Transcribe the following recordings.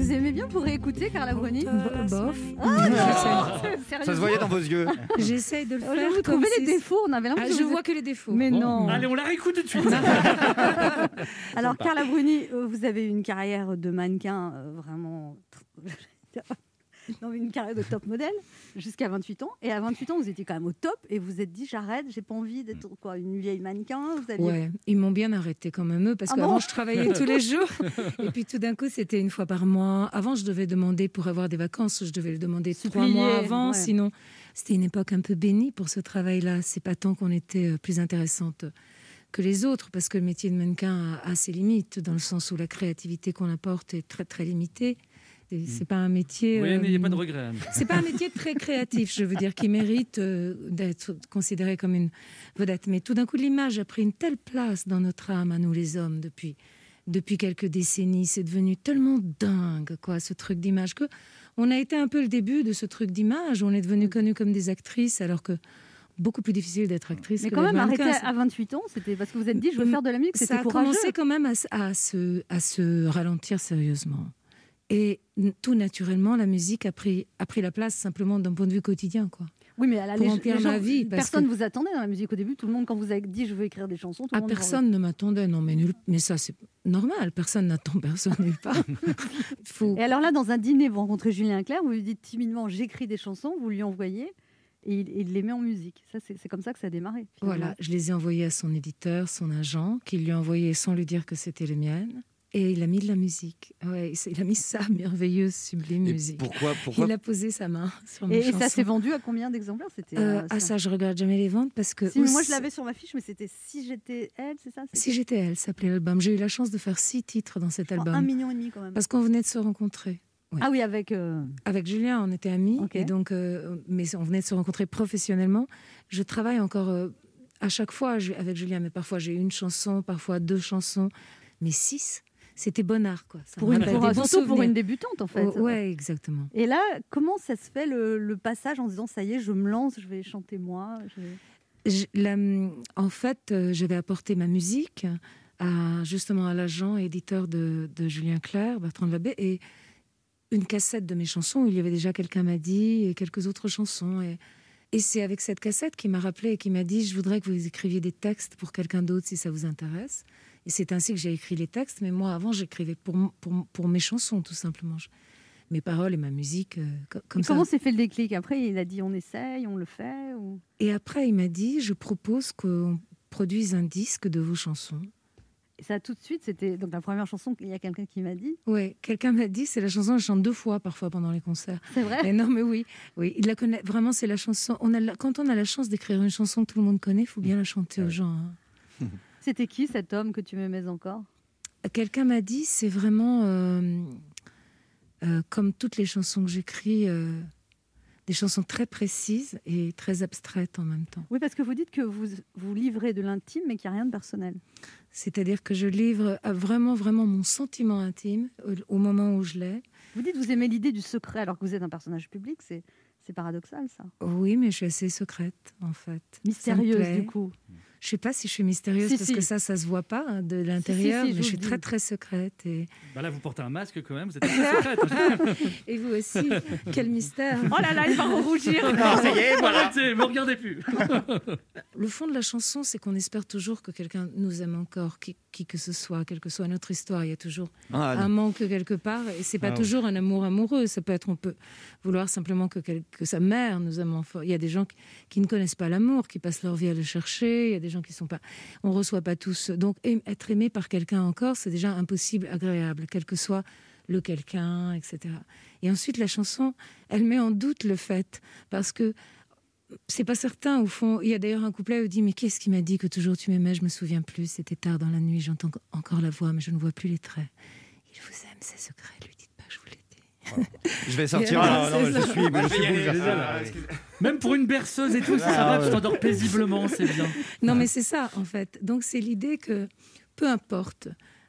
Vous aimez bien pour réécouter Carla Bruni Bof. Ah non Ça se voyait dans vos yeux. J'essaye de le faire. Vous trouvez les défauts On avait Ah, l'impression je vois que les défauts. Mais non. Allez, on la réécoute tout de suite. Alors, Carla Bruni, euh, vous avez une carrière de mannequin euh, vraiment. Mais une carrière de top modèle jusqu'à 28 ans. Et à 28 ans, vous étiez quand même au top et vous vous êtes dit j'arrête, j'ai pas envie d'être quoi, une vieille mannequin. Vous aviez- Ouais, ils m'ont bien arrêté quand même eux parce Ah qu'avant bon je travaillais tous les jours et puis tout d'un coup c'était une fois par mois. Avant je devais demander pour avoir des vacances, je devais le demander trois Supplier, mois avant, ouais. sinon c'était une époque un peu bénie pour ce travail-là. C'est pas tant qu'on était euh, plus intéressante que les autres parce que le métier de mannequin a ses limites dans le sens où la créativité qu'on apporte est très très limitée. Et C'est pas un métier. Oui, euh, n'ayez pas de regrets. Anne. c'est pas un métier très créatif, je veux dire, qui mérite euh, d'être considéré comme une vedette. Mais tout d'un coup, l'image a pris une telle place dans notre âme, à nous les hommes, depuis, depuis quelques décennies. C'est devenu tellement dingue, quoi, ce truc d'image, que on a été un peu le début de ce truc d'image. On est devenu connus comme des actrices, alors que beaucoup plus difficile d'être actrice. Mais que quand même, arrêter à 28 ans, c'était parce que vous êtes dit je veux faire de la musique, Ça a courageux. commencé quand même à se, à se ralentir sérieusement. Et tout naturellement, la musique a pris, a pris la place simplement d'un point de vue quotidien. Quoi. Oui, mais à la pour les- remplir les gens- ma vie, Personne que- vous attendait dans la musique au début. Tout le monde, quand vous avez dit je veux écrire des chansons, tout le Ah, monde. personne ne m'attendait, non, mais, nul, mais ça c'est normal, personne n'attend personne nulle part. Faut... Et alors là, dans un dîner, vous rencontrez Julien Clerc, vous lui dites timidement j'écris des chansons, vous lui envoyez et il, il les met en musique. Ça, c'est c'est comme ça que ça a démarré. finalement. Voilà, je les ai envoyés à son éditeur, son agent, qui lui a envoyé sans lui dire que c'était les miennes. Et il a mis de la musique. Ouais, il a mis sa merveilleuse, sublime Et musique. pourquoi, pourquoi Il a posé sa main sur mes Et, et ça s'est vendu à combien d'exemplaires C'était. Euh, euh, ah ça, je regarde jamais les ventes parce que Si, moi, je l'avais sur ma fiche, mais c'était Si j'étais elle, c'est ça Si j'étais elle, s'appelait l'album. J'ai eu la chance de faire six titres dans cet Je album Un million et demi quand même. parce qu'on venait de se rencontrer. Ouais. Ah oui, avec. euh, Avec Julien, on était amis, et donc, euh, mais on venait de se rencontrer professionnellement. Je travaille encore euh, à chaque fois avec Julien, mais parfois j'ai une chanson, parfois deux chansons, mais six, c'était bon art, quoi. Ça pour une, rappelle pour- surtout une débutante en fait. Oh, ouais, exactement. Et là, comment ça se fait le, le passage en disant ça y est, je me lance, je vais chanter moi je vais- Je- la- en fait, euh, j'avais apporté ma musique à, justement à l'agent éditeur de, de Julien Clerc, Bertrand Labbé, et une cassette de mes chansons. Il y avait déjà quelqu'un m'a dit et quelques autres chansons. Et, et c'est avec cette cassette qui m'a rappelé et qui m'a dit Je voudrais que vous écriviez des textes pour quelqu'un d'autre si ça vous intéresse. Et c'est ainsi que j'ai écrit les textes. Mais moi, avant, j'écrivais pour, m- pour, pour mes chansons, tout simplement. Je- mes paroles et ma musique, euh, co- comme Et ça. Comment s'est fait le déclic? Après, il a dit on essaye, on le fait ou... Et après, il m'a dit, je propose qu'on produise un disque de vos chansons. Et ça tout de suite, c'était donc la première chanson qu'il y a quelqu'un qui m'a dit? Ouais, quelqu'un m'a dit, c'est la chanson, je chante deux fois parfois pendant les concerts. C'est vrai? Mais non, mais oui, oui, il la connaît. Vraiment, c'est la chanson. On a la- quand on a la chance d'écrire une chanson que tout le monde connaît, il faut bien la chanter aux gens. hein. C'était qui cet homme que tu m'aimais encore? Quelqu'un m'a dit, c'est vraiment euh, euh, comme toutes les chansons que j'écris, euh, des chansons très précises et très abstraites en même temps. Oui, parce que vous dites que vous vous livrez de l'intime, mais qu'il n'y a rien de personnel. C'est-à-dire que je livre vraiment, vraiment mon sentiment intime au, au moment où je l'ai. Vous dites que vous aimez l'idée du secret alors que vous êtes un personnage public. C'est c'est paradoxal ça. Oui, mais je suis assez secrète, en fait. Mystérieuse du coup. Je sais pas si je suis mystérieuse Si, parce si. que ça, ça se voit pas hein, de l'intérieur, si, mais vous je suis très très secrète et, Bah là, vous portez un masque quand même, vous êtes assez secrète. et vous aussi. Quel mystère Oh là là, il va rougir. Non, ça y est, voilà. Me regardez plus. Le fond de la chanson, c'est qu'on espère toujours que quelqu'un nous aime encore, qui, qui que ce soit, quelle que soit notre histoire. Il y a toujours Ah, un manque quelque part, et c'est pas Ah ouais. toujours un amour amoureux. Ça peut être, on peut vouloir simplement que, quel- que sa mère nous aime enfant. Il y a des gens qui, qui ne connaissent pas l'amour, qui passent leur vie à le chercher. Il y a des gens qui sont pas, on reçoit pas tous. Donc être aimé par quelqu'un encore, c'est déjà impossible, agréable, quel que soit le quelqu'un, etc. Et ensuite, la chanson, elle met en doute le fait, parce que c'est pas certain au fond. Il y a d'ailleurs un couplet où dit mais qu'est-ce qui m'a dit que toujours tu m'aimais Je me souviens plus. C'était tard dans la nuit. J'entends encore la voix, mais je ne vois plus les traits. Il vous aime, c'est secret. Lui dites pas que je vous l'ai dit. Je vais sortir. Ah, Ah, non, c'est je suis, je ah, Même pour une berceuse et tout, c'est ça Ah, va, tu ouais. t'endors paisiblement, c'est bien. Non, mais c'est ça en fait. Donc c'est l'idée que peu importe.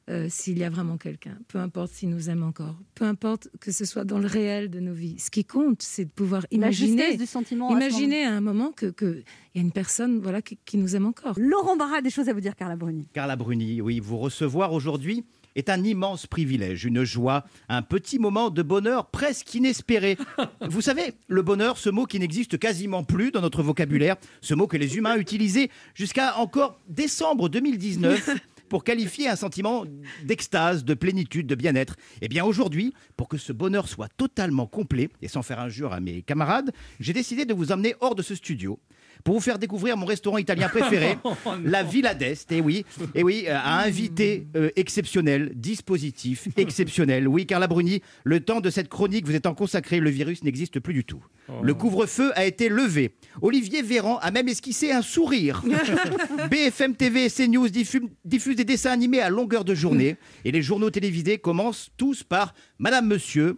euh, s'il y a vraiment quelqu'un, peu importe s'il nous aime encore, peu importe que ce soit dans le réel de nos vies. Ce qui compte, c'est de pouvoir La imaginer, justesse du sentiment. à ce imaginer à un moment que que il y a une personne voilà qui, qui nous aime encore. Laurent Barra a des choses à vous dire, Carla Bruni. Carla Bruni, oui, vous recevoir aujourd'hui est un immense privilège, une joie, un petit moment de bonheur presque inespéré. Vous savez, le bonheur, ce mot qui n'existe quasiment plus dans notre vocabulaire, ce mot que les humains utilisaient jusqu'à encore décembre 2019 pour qualifier un sentiment d'extase, de plénitude, de bien-être. Eh bien aujourd'hui, pour que ce bonheur soit totalement complet, et sans faire injure à mes camarades, j'ai décidé de vous emmener hors de ce studio pour vous faire découvrir mon restaurant italien préféré, Oh la Villa d'Est. Et oui, et oui, euh, à invité euh, exceptionnel, dispositif exceptionnel. Oui, Carla Bruni, le temps de cette chronique vous étant consacré, le virus n'existe plus du tout. Le couvre-feu a été levé. Olivier Véran a même esquissé un sourire. BFM TV et CNews diffu- diffusent des dessins animés à longueur de journée. Et les journaux télévisés commencent tous par Madame, Monsieur,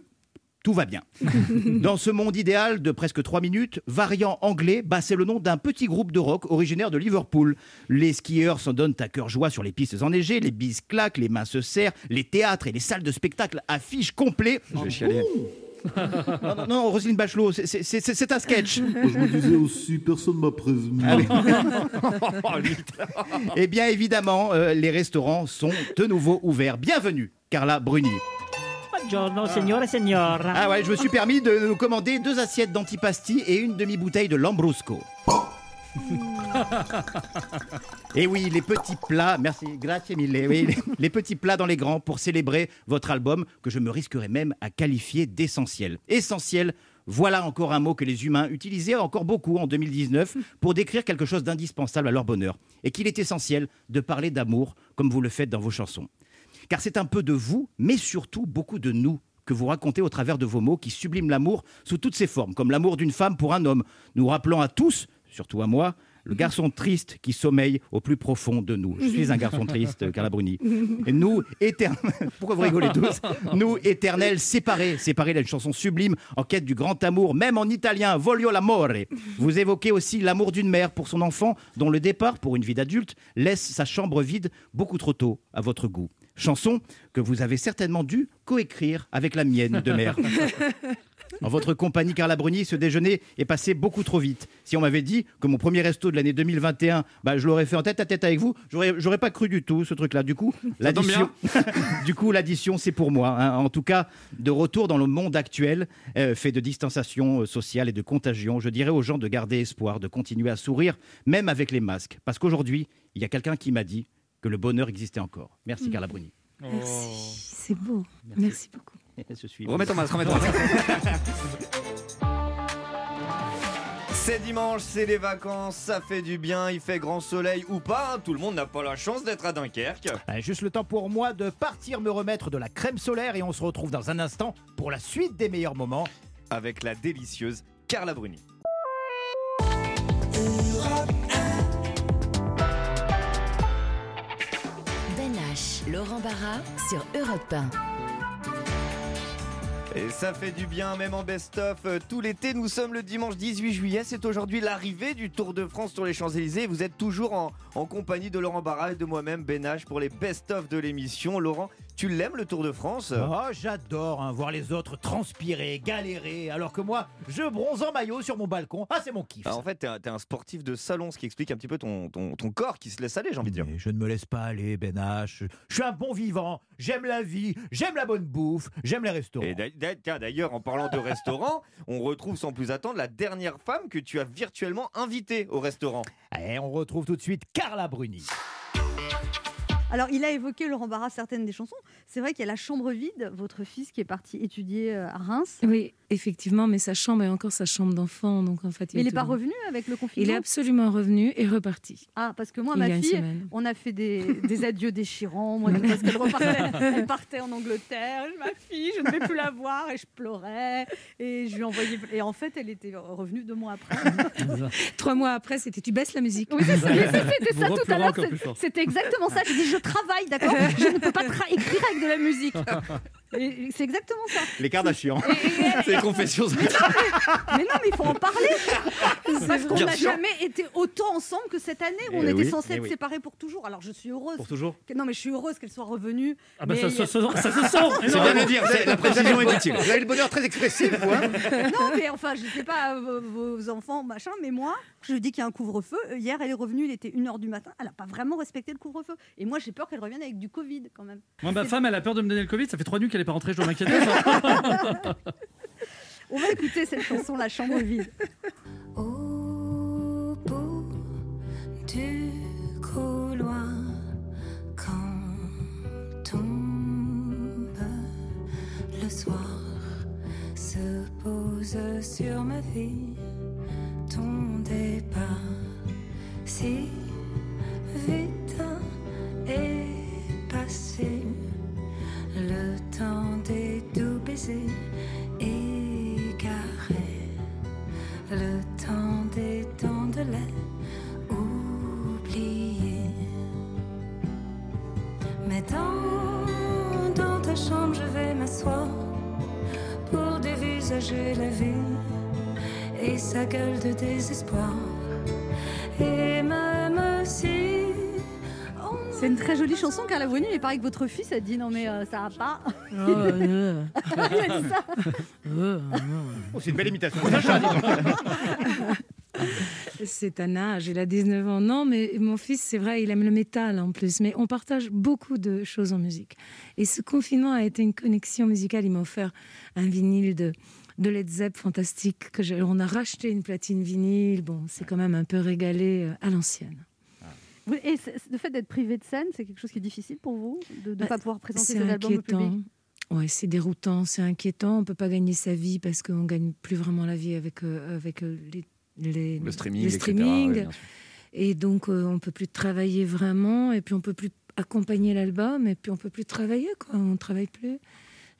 tout va bien. Dans ce monde idéal de presque 3 minutes, Variant Anglais, bah, c'est le nom d'un petit groupe de rock originaire de Liverpool. Les skieurs s'en donnent à cœur joie sur les pistes enneigées, les bises claquent, les mains se serrent, les théâtres et les salles de spectacle affichent complet. Je vais chialer. Non, non, non, Roselyne Bachelot, c'est- c'est c'est- c'est un sketch. Je me disais aussi, personne m'a prévenu. Ah oui. Eh bien, évidemment, euh, les restaurants sont de nouveau ouverts. Bienvenue, Carla Bruni. Buongiorno, signore signora. Ah ouais, je me suis permis de nous commander deux assiettes d'antipasti et une demi-bouteille de Lambrusco. Et oui, les petits plats, merci, grazie mille, oui, les, les petits plats dans les grands pour célébrer votre album que je me risquerais même à qualifier d'essentiel. Essentiel, voilà encore un mot que les humains utilisaient encore beaucoup en 2019 pour décrire quelque chose d'indispensable à leur bonheur. Et qu'il est essentiel de parler d'amour comme vous le faites dans vos chansons. Car c'est un peu de vous, mais surtout beaucoup de nous que vous racontez au travers de vos mots qui subliment l'amour sous toutes ses formes, comme l'amour d'une femme pour un homme, nous rappelant à tous, surtout à moi, le garçon triste qui sommeille au plus profond de nous. Je suis un garçon triste, Carla Bruni. Et nous, éternels... Pourquoi vous rigolez tous? Nous, éternels, séparés, séparés d'une chanson sublime en quête du grand amour, même en italien, Voglio l'amore. Vous évoquez aussi l'amour d'une mère pour son enfant, dont le départ pour une vie d'adulte laisse sa chambre vide beaucoup trop tôt à votre goût. Chanson que vous avez certainement dû coécrire avec la mienne de mère. En votre compagnie, Carla Bruni, ce déjeuner est passé beaucoup trop vite. Si on m'avait dit que mon premier resto de l'année 2021, bah, je l'aurais fait en tête à tête avec vous, j'aurais, j'aurais pas cru du tout ce truc-là. Du coup, l'addition, du coup, l'addition, c'est pour moi. hein. En tout cas, de retour dans le monde actuel, euh, fait de distanciation euh, sociale et de contagion, je dirais aux gens de garder espoir, de continuer à sourire, même avec les masques. Parce qu'aujourd'hui, il y a quelqu'un qui m'a dit que le bonheur existait encore. Merci, Carla Bruni. Merci. C'est beau. Merci beaucoup. Je suis Remets ton masque, remets ton masque. C'est dimanche, c'est les vacances, ça fait du bien, il fait grand soleil ou pas, tout le monde n'a pas la chance d'être à Dunkerque. Euh, Juste le temps pour moi de partir me remettre de la crème solaire et on se retrouve dans un instant pour la suite des meilleurs moments. Avec la délicieuse Carla Bruni. Sur Europe 1. Et ça fait du bien, même en best-of. Tout l'été, nous sommes le dimanche 18 juillet. C'est aujourd'hui l'arrivée du Tour de France sur les Champs-Élysées. Vous êtes toujours en, compagnie de Laurent Barra et de moi-même, H, pour les best-of de l'émission. Laurent, tu l'aimes le Tour de France? Oh, j'adore hein, voir les autres transpirer, galérer, alors que moi, je bronze en maillot sur mon balcon. Ah, c'est mon kiff. Ah, en fait, t'es un, t'es un sportif de salon, ce qui explique un petit peu ton, ton, ton corps qui se laisse aller, j'ai envie de dire. Mais je ne me laisse pas aller, Ben H. Je suis un bon vivant, j'aime la vie, j'aime la bonne bouffe, j'aime les restaurants. Et d'a- d'a- tiens, d'ailleurs, en parlant de restaurant, on retrouve sans plus attendre la dernière femme que tu as virtuellement invitée au restaurant. Et on retrouve tout de suite Carla Bruni. Alors, il a évoqué, Laurent Barra, certaines des chansons. C'est vrai qu'il y a La Chambre vide, votre fils qui est parti étudier euh, à Reims. Oui, effectivement, mais sa chambre est encore sa chambre d'enfant, donc en fait. Mais il n'est pas revenu avec le confinement? Il est absolument revenu et reparti. Ah, parce que moi, il ma fille, on a fait des, des adieux déchirants. Moi, parce qu'elle repartait, elle partait en Angleterre. Ma fille, je ne vais plus la voir. Et je pleurais. Et je lui envoyais. Et en fait, elle était revenue deux mois après. Trois mois après, c'était tu baisses la musique. Oui, ça, c'était ça tout à l'heure. C'était exactement ça. Je dis, je travaille, d'accord? Je ne peux pas écrire avec la musique. C'est exactement ça. Les Kardashians. C'est les confessions. Mais non, mais il faut en parler. Parce qu'on n'a jamais été autant ensemble que cette année où on Eh était oui, censés eh être oui. séparés pour toujours. Alors je suis heureuse. Pour toujours. que- Non, mais je suis heureuse qu'elle soit revenue. Ah bah ça, a- se- ça- ça se sent C'est bien de dire, la précision est utile. Vous avez le bonheur très expressif, vous, hein Non, mais enfin, je sais pas, euh, vos, vos enfants, machin, mais moi, je dis qu'il y a un couvre-feu. Euh, Hier, elle est revenue, il était 1h du matin. Elle n'a pas vraiment respecté le couvre-feu. Et moi, j'ai peur qu'elle revienne avec du Covid quand même. Moi, ma femme, elle a peur de me donner le Covid. Ça fait trois nuits qu'elle est pas rentrée. Je dois m'inquiéter. ça. On va écouter cette chanson, La chambre vide. Au bout du couloir, quand tombe le soir, se pose sur ma vie Jolie chanson, Carla Bruni. Il paraît que votre fils a dit non, mais euh, ça va pas. Oh, euh, Il a dit ça. euh, Oh, c'est une belle imitation. C'est un âge, il a 19 ans. Non, mais mon fils, c'est vrai, il aime le métal en plus. Mais on partage beaucoup de choses en musique. Et ce confinement a été une connexion musicale. Il m'a offert un vinyle de, de Led Zepp fantastique. Que on a racheté une platine vinyle. Bon, c'est quand même un peu régalé euh, à l'ancienne. Et le fait d'être privé de scène, c'est quelque chose qui est difficile pour vous De ne Bah, pas pouvoir présenter C'est ses albums au inquiétant. public Ouais, c'est déroutant, c'est inquiétant. On peut pas gagner sa vie parce qu'on gagne plus vraiment la vie avec, euh, avec euh, les, les, Le streaming, les etc., sûr. Et donc, euh, on peut plus travailler vraiment, et puis on peut plus accompagner l'album, et puis on peut plus travailler, quoi. On travaille plus.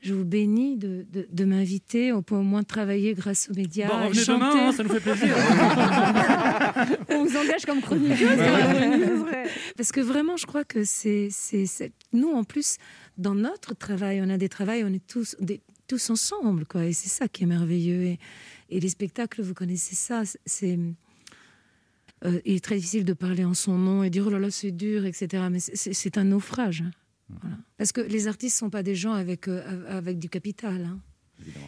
Je vous bénis de, de, de m'inviter. On peut au moins travailler grâce aux médias. Bon, revenez chanter. demain, hein, ça nous fait plaisir. On vous engage comme chroniqueuse. Parce que vraiment, je crois que c'est, c'est, c'est- nous en plus dans notre travail, on a des travails, on est tous, des- tous ensemble, quoi. Et c'est ça qui est merveilleux. Et, et les spectacles, vous connaissez ça, c'est euh, il est très difficile de parler en son nom et dire oh là là c'est dur, etc. Mais c'est un naufrage. Voilà. Parce que les artistes sont pas des gens avec euh, avec du capital. hein.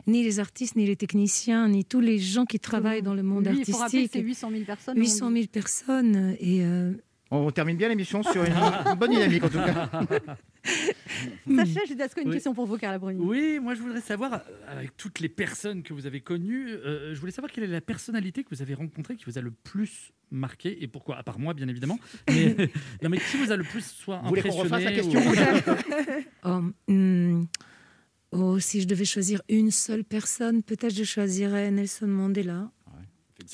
Ni les artistes, ni les techniciens, ni tous les gens qui travaillent dans le monde Lui, il faut rappeler que artistique. c'est 800 000 personnes. 800 000 personnes et euh, On termine bien l'émission sur une, une bonne dynamique, en tout cas. Sacha Judasco, une Oui. question pour vous, Carla Bruni. Oui, moi je voudrais savoir, euh, avec toutes les personnes que vous avez connues, euh, je voulais savoir quelle est la personnalité que vous avez rencontrée qui vous a le plus marqué et pourquoi, à part moi bien évidemment. Mais, non, mais qui vous a le plus soit Vous voulez qu'on refasse la impressionné question ou- Oh, hmm. Oh, si je devais choisir une seule personne, peut-être je choisirais Nelson Mandela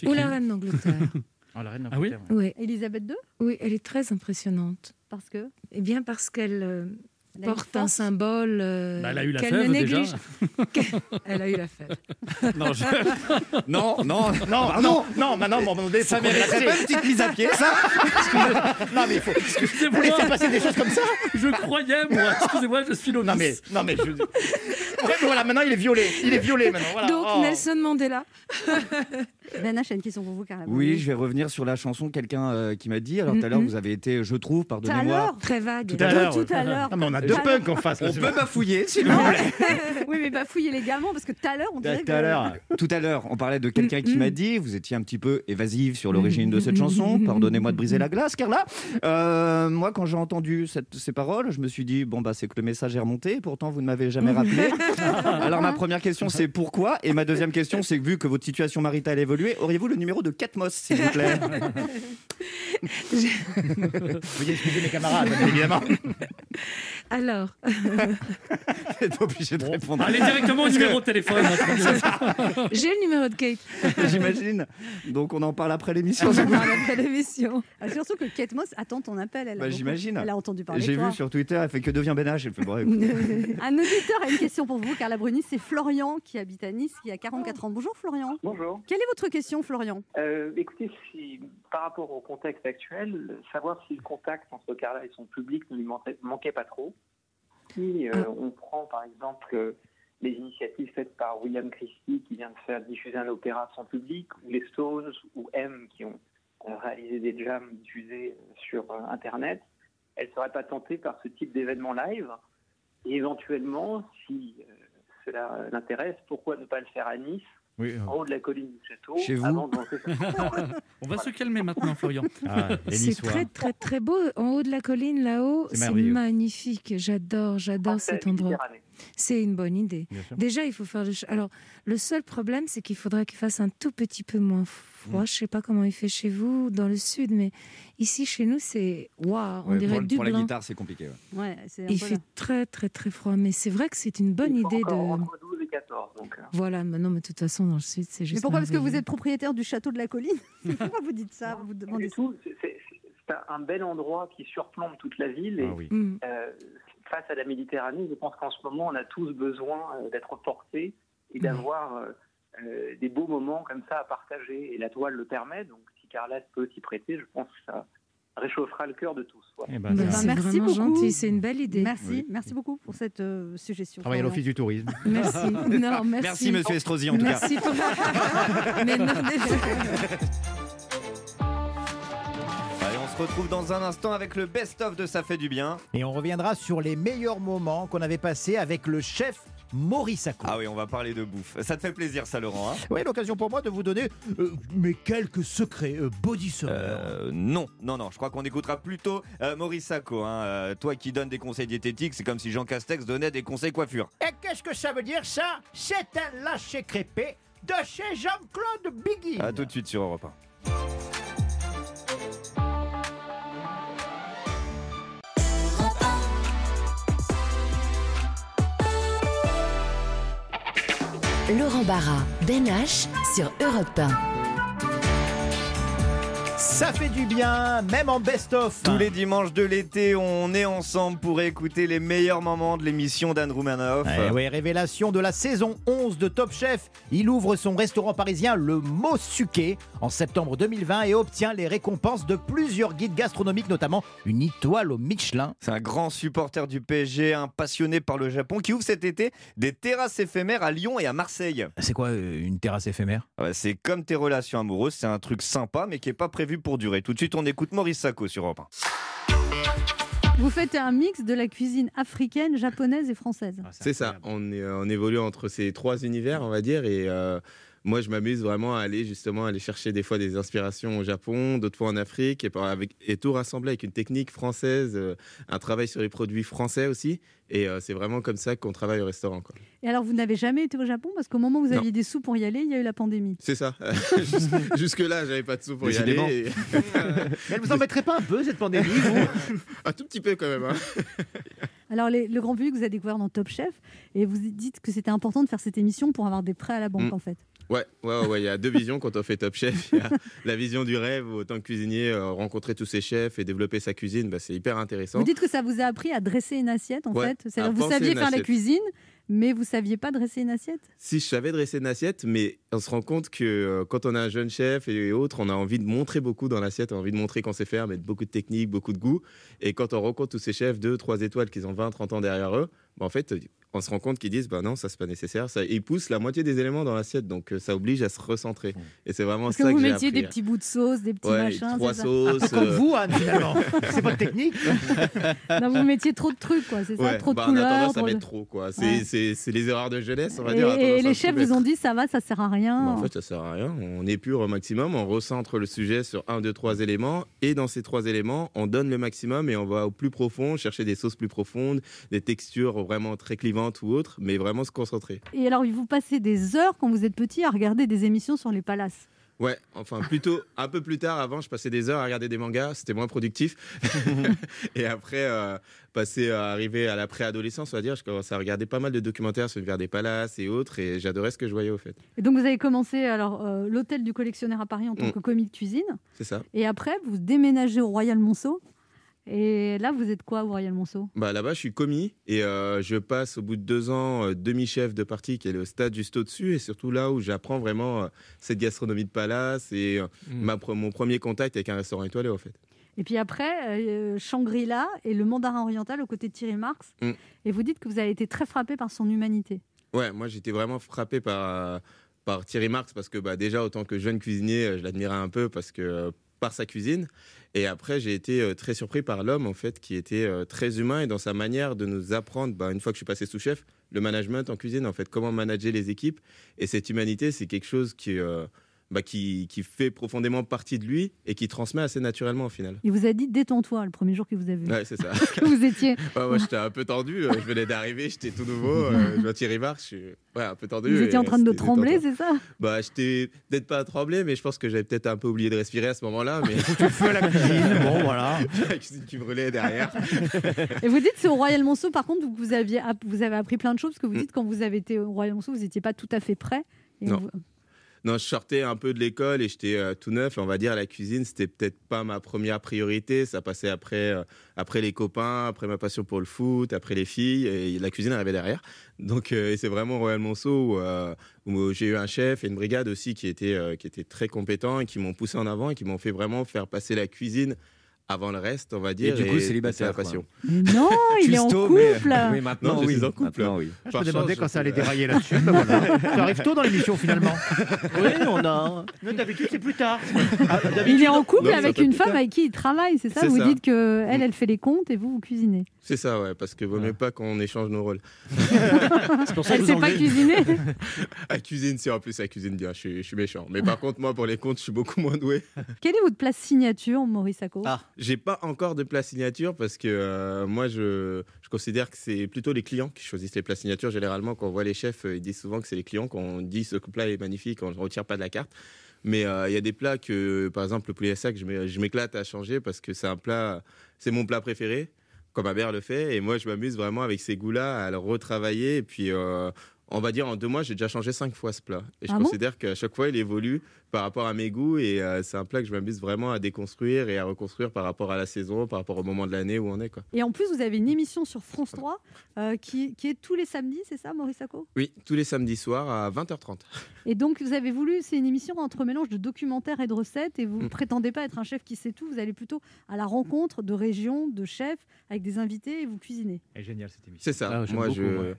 ou la reine d'Angleterre. Ah, la reine Ah oui ouais. oui, Elisabeth II oui, elle est très impressionnante. Parce que? Eh bien parce qu'elle porte un symbole euh, Bah, elle a eu la qu'elle ne fève, déjà. néglige. elle a eu la fève. Non, je- non, non, Non, ah non, non, maintenant, on m'a demandé ça mériterait pas une petite mise à pied, ça Non, mais il faut. Vous Excusez-moi, laissez passer des choses comme ça je croyais moi. Excusez-moi, je suis novice. Non, mais. Non, mais. Je... Voilà, maintenant, il est violé. Il est violé, maintenant. Voilà. Donc Oh. Nelson Mandela. Ben une question pour vous, Carla. Oui, je vais revenir sur la chanson. Quelqu'un euh, qui m'a dit. Alors tout à l'heure, vous avez été, je trouve, Tout à pardonnez-moi. l'heure Très vague. Tout à l'heure. Tout à l'heure. Non, mais on a deux punks en face. là, On peut bafouiller, s'il vous plaît. Oui, mais fouillez légalement parce que tout à l'heure, on dirait Tout à l'heure. Tout à l'heure, on parlait de quelqu'un qui m'a dit, vous étiez un petit peu évasive sur l'origine de cette chanson. Pardonnez-moi de briser la glace, Carla. Euh, moi, quand j'ai entendu cette- ces paroles, je me suis dit, bon, bah, c'est que le message est remonté. Pourtant, vous ne m'avez jamais rappelé. Alors, ma première question, c'est pourquoi? Et ma deuxième question, c'est que vu que votre situation maritale a auriez-vous le numéro de Catmos, s'il vous plaît Veuillez excuser mes camarades, évidemment. Alors, Vous êtes obligé de répondre. allez directement au numéro de téléphone. hein, j'ai le numéro de Kate. J'imagine. Donc, on en parle après l'émission. On parle après l'émission. Ah, surtout que Kate Moss attend ton appel. Elle a Bah, beaucoup- j'imagine. Elle a entendu parler J'ai vu sur Twitter, elle fait que devient Benage. Elle fait, bon. Un auditeur a une question pour vous, Carla Bruni. C'est Florian qui habite à Nice, qui a 44 ans. Bonjour Florian. Bonjour. Quelle est votre question, Florian Euh, écoutez, si, par rapport au contexte actuel, savoir si le contact entre Carla et son public ne lui manquait, manquait pas trop. si euh, on prend par exemple euh, les initiatives faites par William Christie qui vient de faire diffuser un opéra sans public, ou les Stones ou M qui ont euh, réalisé des jams diffusés sur Internet, elles ne seraient pas tentées par ce type d'événement live. Et éventuellement, si cela l'intéresse, pourquoi ne pas le faire à Nice, Oui, en haut de la colline du château, Chez vous avant de lancer On va se calmer maintenant, Florian. Ah, C'est très très très beau. En haut de la colline, là-haut, C'est magnifique. J'adore, j'adore cet endroit. C'est une bonne idée. Déjà, il faut faire le. Alors, le seul problème, c'est qu'il faudrait qu'il fasse un tout petit peu moins froid. Mm. Je sais pas comment il fait chez vous, dans le sud, mais ici, chez nous, c'est waouh, on Ouais, dirait pour, pour la Dublin. guitare, c'est compliqué. ouais. Ouais, c'est un Il peu fait là. très très très froid, mais c'est vrai que c'est une bonne Il faut idée de. Entre 12 et 14, donc. euh, Voilà, mais non, mais de toute façon, dans le sud, c'est juste. Mais pourquoi? Parce que vous êtes propriétaire du château de la colline Pourquoi vous dites ça? Vous Pas demandez du ça tout. C'est- un bel endroit qui surplombe toute la ville. Et Ah oui. Mm. euh, face à la Méditerranée, je pense qu'en ce moment, on a tous besoin euh, d'être portés et d'avoir euh, euh, des beaux moments comme ça à partager. Et la toile le permet. Donc, si Carla peut s'y prêter, je pense que ça réchauffera le cœur de tous. Voilà. Eh ben, Bah, c'est merci vraiment beaucoup. gentil, c'est une belle idée. Merci, Oui. merci beaucoup pour cette euh, suggestion. Travaille à l'office du tourisme. Merci. Non, merci. Merci, monsieur Estrosi, en tout cas. Merci pour... Mais non, Allez, on se retrouve dans un instant avec le best-of de Ça fait du bien. Et on reviendra sur les meilleurs moments qu'on avait passés avec le chef Maurice Sacco. Ah oui, on va parler de bouffe. Ça te fait plaisir, ça, Laurent hein Oui, l'occasion pour moi de vous donner euh, mes quelques secrets euh, body. Euh, non, non, non. Je crois qu'on écoutera plutôt euh, Maurice Sacco. hein. Toi qui donnes des conseils diététiques, c'est comme si Jean Castex donnait des conseils coiffure. Et qu'est-ce que ça veut dire ça? C'est un lâcher crépé de chez Jean-Claude Biggie. À tout de suite sur Europe 1. Laurent Barra, Ben sur Europe 1. Ça fait du bien, même en best-of. Tous les dimanches de l'été, on est ensemble pour écouter les meilleurs moments de l'émission d'Anne Roumanoff. Eh ouais, révélation de la saison 11 de Top Chef. Il ouvre son restaurant parisien Le Mosuke en septembre 2020 et obtient les récompenses de plusieurs guides gastronomiques, notamment une étoile au Michelin. C'est un grand supporter du PSG, un passionné par le Japon, qui ouvre cet été des terrasses éphémères à Lyon et à Marseille. C'est quoi euh, une terrasse éphémère? Ouais, c'est comme tes relations amoureuses, c'est un truc sympa, mais qui n'est pas prévu pour durer. Tout de suite, on écoute Maurice Sacco sur Europe 1. Vous faites un mix de la cuisine africaine, japonaise et française. Ah, C'est ça, on, est, on évolue entre ces trois univers, on va dire, et euh, moi je m'amuse vraiment à aller justement aller chercher des fois des inspirations au Japon, d'autres fois en Afrique, et, par- avec, et tout rassembler avec une technique française, euh, un travail sur les produits français aussi, et euh, c'est vraiment comme ça qu'on travaille au restaurant. quoi. Et alors, vous n'avez jamais été au Japon? Parce qu'au moment où vous Non. aviez des sous pour y aller, il y a eu la pandémie. C'est ça, jusque-là j'avais pas de sous pour y aller. et- Elle vous embêterait pas un peu cette pandémie vous? Un tout petit peu quand même. hein. Alors, les- le grand public vous a découvert dans Top Chef et vous dites que c'était important de faire cette émission pour avoir des prêts à la banque, Mm. en fait. Ouais, ouais, ouais, il y a deux visions quand on fait Top Chef. Il y a la vision du rêve, où, autant que cuisinier, euh, rencontrer tous ses chefs et développer sa cuisine, bah, c'est hyper intéressant. Vous dites que ça vous a appris à dresser une assiette, en Ouais, fait. Vous saviez faire la cuisine, mais vous saviez pas dresser une assiette? Si je savais dresser une assiette, mais on se rend compte que euh, quand on a un jeune chef et autres, on a envie de montrer beaucoup dans l'assiette, on a envie de montrer qu'on sait faire, mettre beaucoup de technique, beaucoup de goût. Et quand on rencontre tous ces chefs, 2, 3 étoiles, qui ont 20, 30 ans derrière eux, bah, en fait, on se rend compte qu'ils disent, bah non, ça c'est pas nécessaire. Ça, ils poussent la moitié des éléments dans l'assiette, donc euh, ça oblige à se recentrer. Et c'est vraiment Parce que ça vous que mettiez appris. des petits bouts de sauce, des petits Ouais, machins. trois ça sauces. Comme euh, vous, Anne, finalement. C'est votre technique. Non, vous mettiez trop de trucs, quoi. C'est ça, Ouais, trop de bah, on a couleurs. tendance à mettre trop, quoi. C'est Ouais. les erreurs de jeunesse, on va Et, dire. et les chefs vous ont dit, ça va, ça sert à rien. Bah, en fait, ça sert à rien. On épure au maximum, on recentre le sujet sur un, deux, trois éléments. Et dans ces trois éléments, on donne le maximum et on va au plus profond, chercher des sauces plus profondes, des textures vraiment très clivantes ou autres, mais vraiment se concentrer. Et alors, vous passez des heures quand vous êtes petit à regarder des émissions sur les palaces? Ouais, enfin plutôt un peu plus tard. Avant, je passais des heures à regarder des mangas, c'était moins productif. et après, euh, passer à arriver à la préadolescence, on va dire, je commençais à regarder pas mal de documentaires sur l'univers des palaces et autres, et j'adorais ce que je voyais au fait. Et donc, vous avez commencé alors euh, l'hôtel du collectionneur à Paris en tant Mm. que commis de cuisine. C'est ça. Et après, vous déménagez au Royal Monceau. Et là, vous êtes quoi au Royal Monceau? Bah, là-bas, je suis commis et euh, je passe au bout de deux ans euh, demi-chef de partie qui est le stade juste au-dessus et surtout là où j'apprends vraiment euh, cette gastronomie de palace et euh, Mm. ma mon premier contact avec un restaurant étoilé au fait. Et puis après, euh, Shangri-La et le mandarin oriental aux côtés de Thierry Marx. Mm. Et vous dites que vous avez été très frappé par son humanité. Ouais, moi j'étais vraiment frappé par, par Thierry Marx parce que bah, déjà, autant que jeune cuisinier, je l'admirais un peu parce que euh, par sa cuisine. Et après, j'ai été euh, très surpris par l'homme en fait qui était euh, très humain et dans sa manière de nous apprendre, bah, une fois que je suis passé sous-chef, le management en cuisine, en fait, comment manager les équipes. Et cette humanité, c'est quelque chose qui, euh, bah, qui, qui fait profondément partie de lui et qui transmet assez naturellement au final. Il vous a dit détends-toi le premier jour qu'il vous a vu. Ouais, c'est ça. que vous étiez. Ouais, moi, j'étais un peu tendu. euh, Je venais d'arriver, j'étais tout nouveau. euh, Je vois Thierry Marx, je suis ouais, un peu tendu. Vous étiez en train de trembler, c'est ça Bah, j'étais peut-être pas à trembler, mais je pense que j'avais peut-être un peu oublié de respirer à ce moment-là. Mais le feu à la cuisine, bon, voilà. la cuisine qui brûlait derrière. Et vous dites c'est au Royal Monceau, par contre, où vous, aviez, app- vous avez appris plein de choses, parce que Mm. vous dites quand vous avez été au Royal Monceau, vous n'étiez pas tout à fait prêt. Et Non. vous- Non, je sortais un peu de l'école et j'étais euh, tout neuf. On va dire la cuisine, c'était peut-être pas ma première priorité. Ça passait après, euh, après les copains, après ma passion pour le foot, après les filles. Et la cuisine arrivait derrière. Donc, euh, c'est vraiment Royal Monceau où, où j'ai eu un chef et une brigade aussi qui étaient, qui étaient très compétents et qui m'ont poussé en avant et qui m'ont fait vraiment faire passer la cuisine avant le reste, on va dire. du coup, c'est célibataire, la passion. Non, il est en couple. mais- oui, maintenant, Non, je oui. suis en couple. Je me demandais quand ça allait dérailler là-dessus. ben voilà. Ça arrive tôt dans l'émission finalement. Oui, on a. Mais D'habitude, c'est plus tard. Il est en couple Non, avec une femme tard. avec qui il travaille, c'est ça Vous ça. dites que elle, elle fait les comptes et vous, vous cuisinez. C'est ça, ouais, parce que vaut mieux pas qu'on échange nos rôles. C'est pour ça Elle vous sait pas cuisiner. Elle cuisine, si en plus elle cuisine bien, je suis, je suis méchant. Mais par contre, moi, pour les comptes, je suis beaucoup moins doué. Quelle est votre place signature, Maurice Sacco? Ah. J'ai pas encore de plat signature parce que euh, moi, je, je considère que c'est plutôt les clients qui choisissent les plats signatures. Généralement, quand on voit les chefs, euh, ils disent souvent que c'est les clients. Quand on dit ce plat est magnifique, on ne retire pas de la carte. Mais euh, il y a des plats que, par exemple, le poulet à sac, je m'é- je m'éclate à changer parce que c'est un plat, c'est mon plat préféré, comme ma mère le fait. Et moi, je m'amuse vraiment avec ces goûts-là à le retravailler. Et puis, on va dire, en deux mois, j'ai déjà changé cinq fois ce plat. Et je Ah bon considère qu'à chaque fois, il évolue par rapport à mes goûts. Et euh, c'est un plat que je m'amuse vraiment à déconstruire et à reconstruire par rapport à la saison, par rapport au moment de l'année où on est. Quoi. Et en plus, vous avez une émission sur France 3 euh, qui, qui est tous les samedis, c'est ça, Maurice Sacco? Oui, tous les samedis soirs à 20h30. Et donc, vous avez voulu, c'est une émission entre mélange de documentaire et de recettes, et vous ne Mm. prétendez pas être un chef qui sait tout, vous allez plutôt à la rencontre de régions, de chefs, avec des invités, et vous cuisinez. Elle est géniale cette émission. C'est ça. Ah, moi, beaucoup, je, ouais.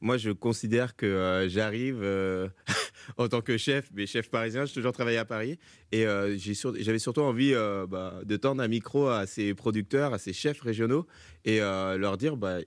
Moi, je considère que euh, j'arrive euh, en tant que chef, mais chef parisien, j'ai toujours travaillé à Paris. Et euh, sur- j'avais surtout envie bah, de tendre un micro à ces producteurs, à ces chefs régionaux, et leur dire bah,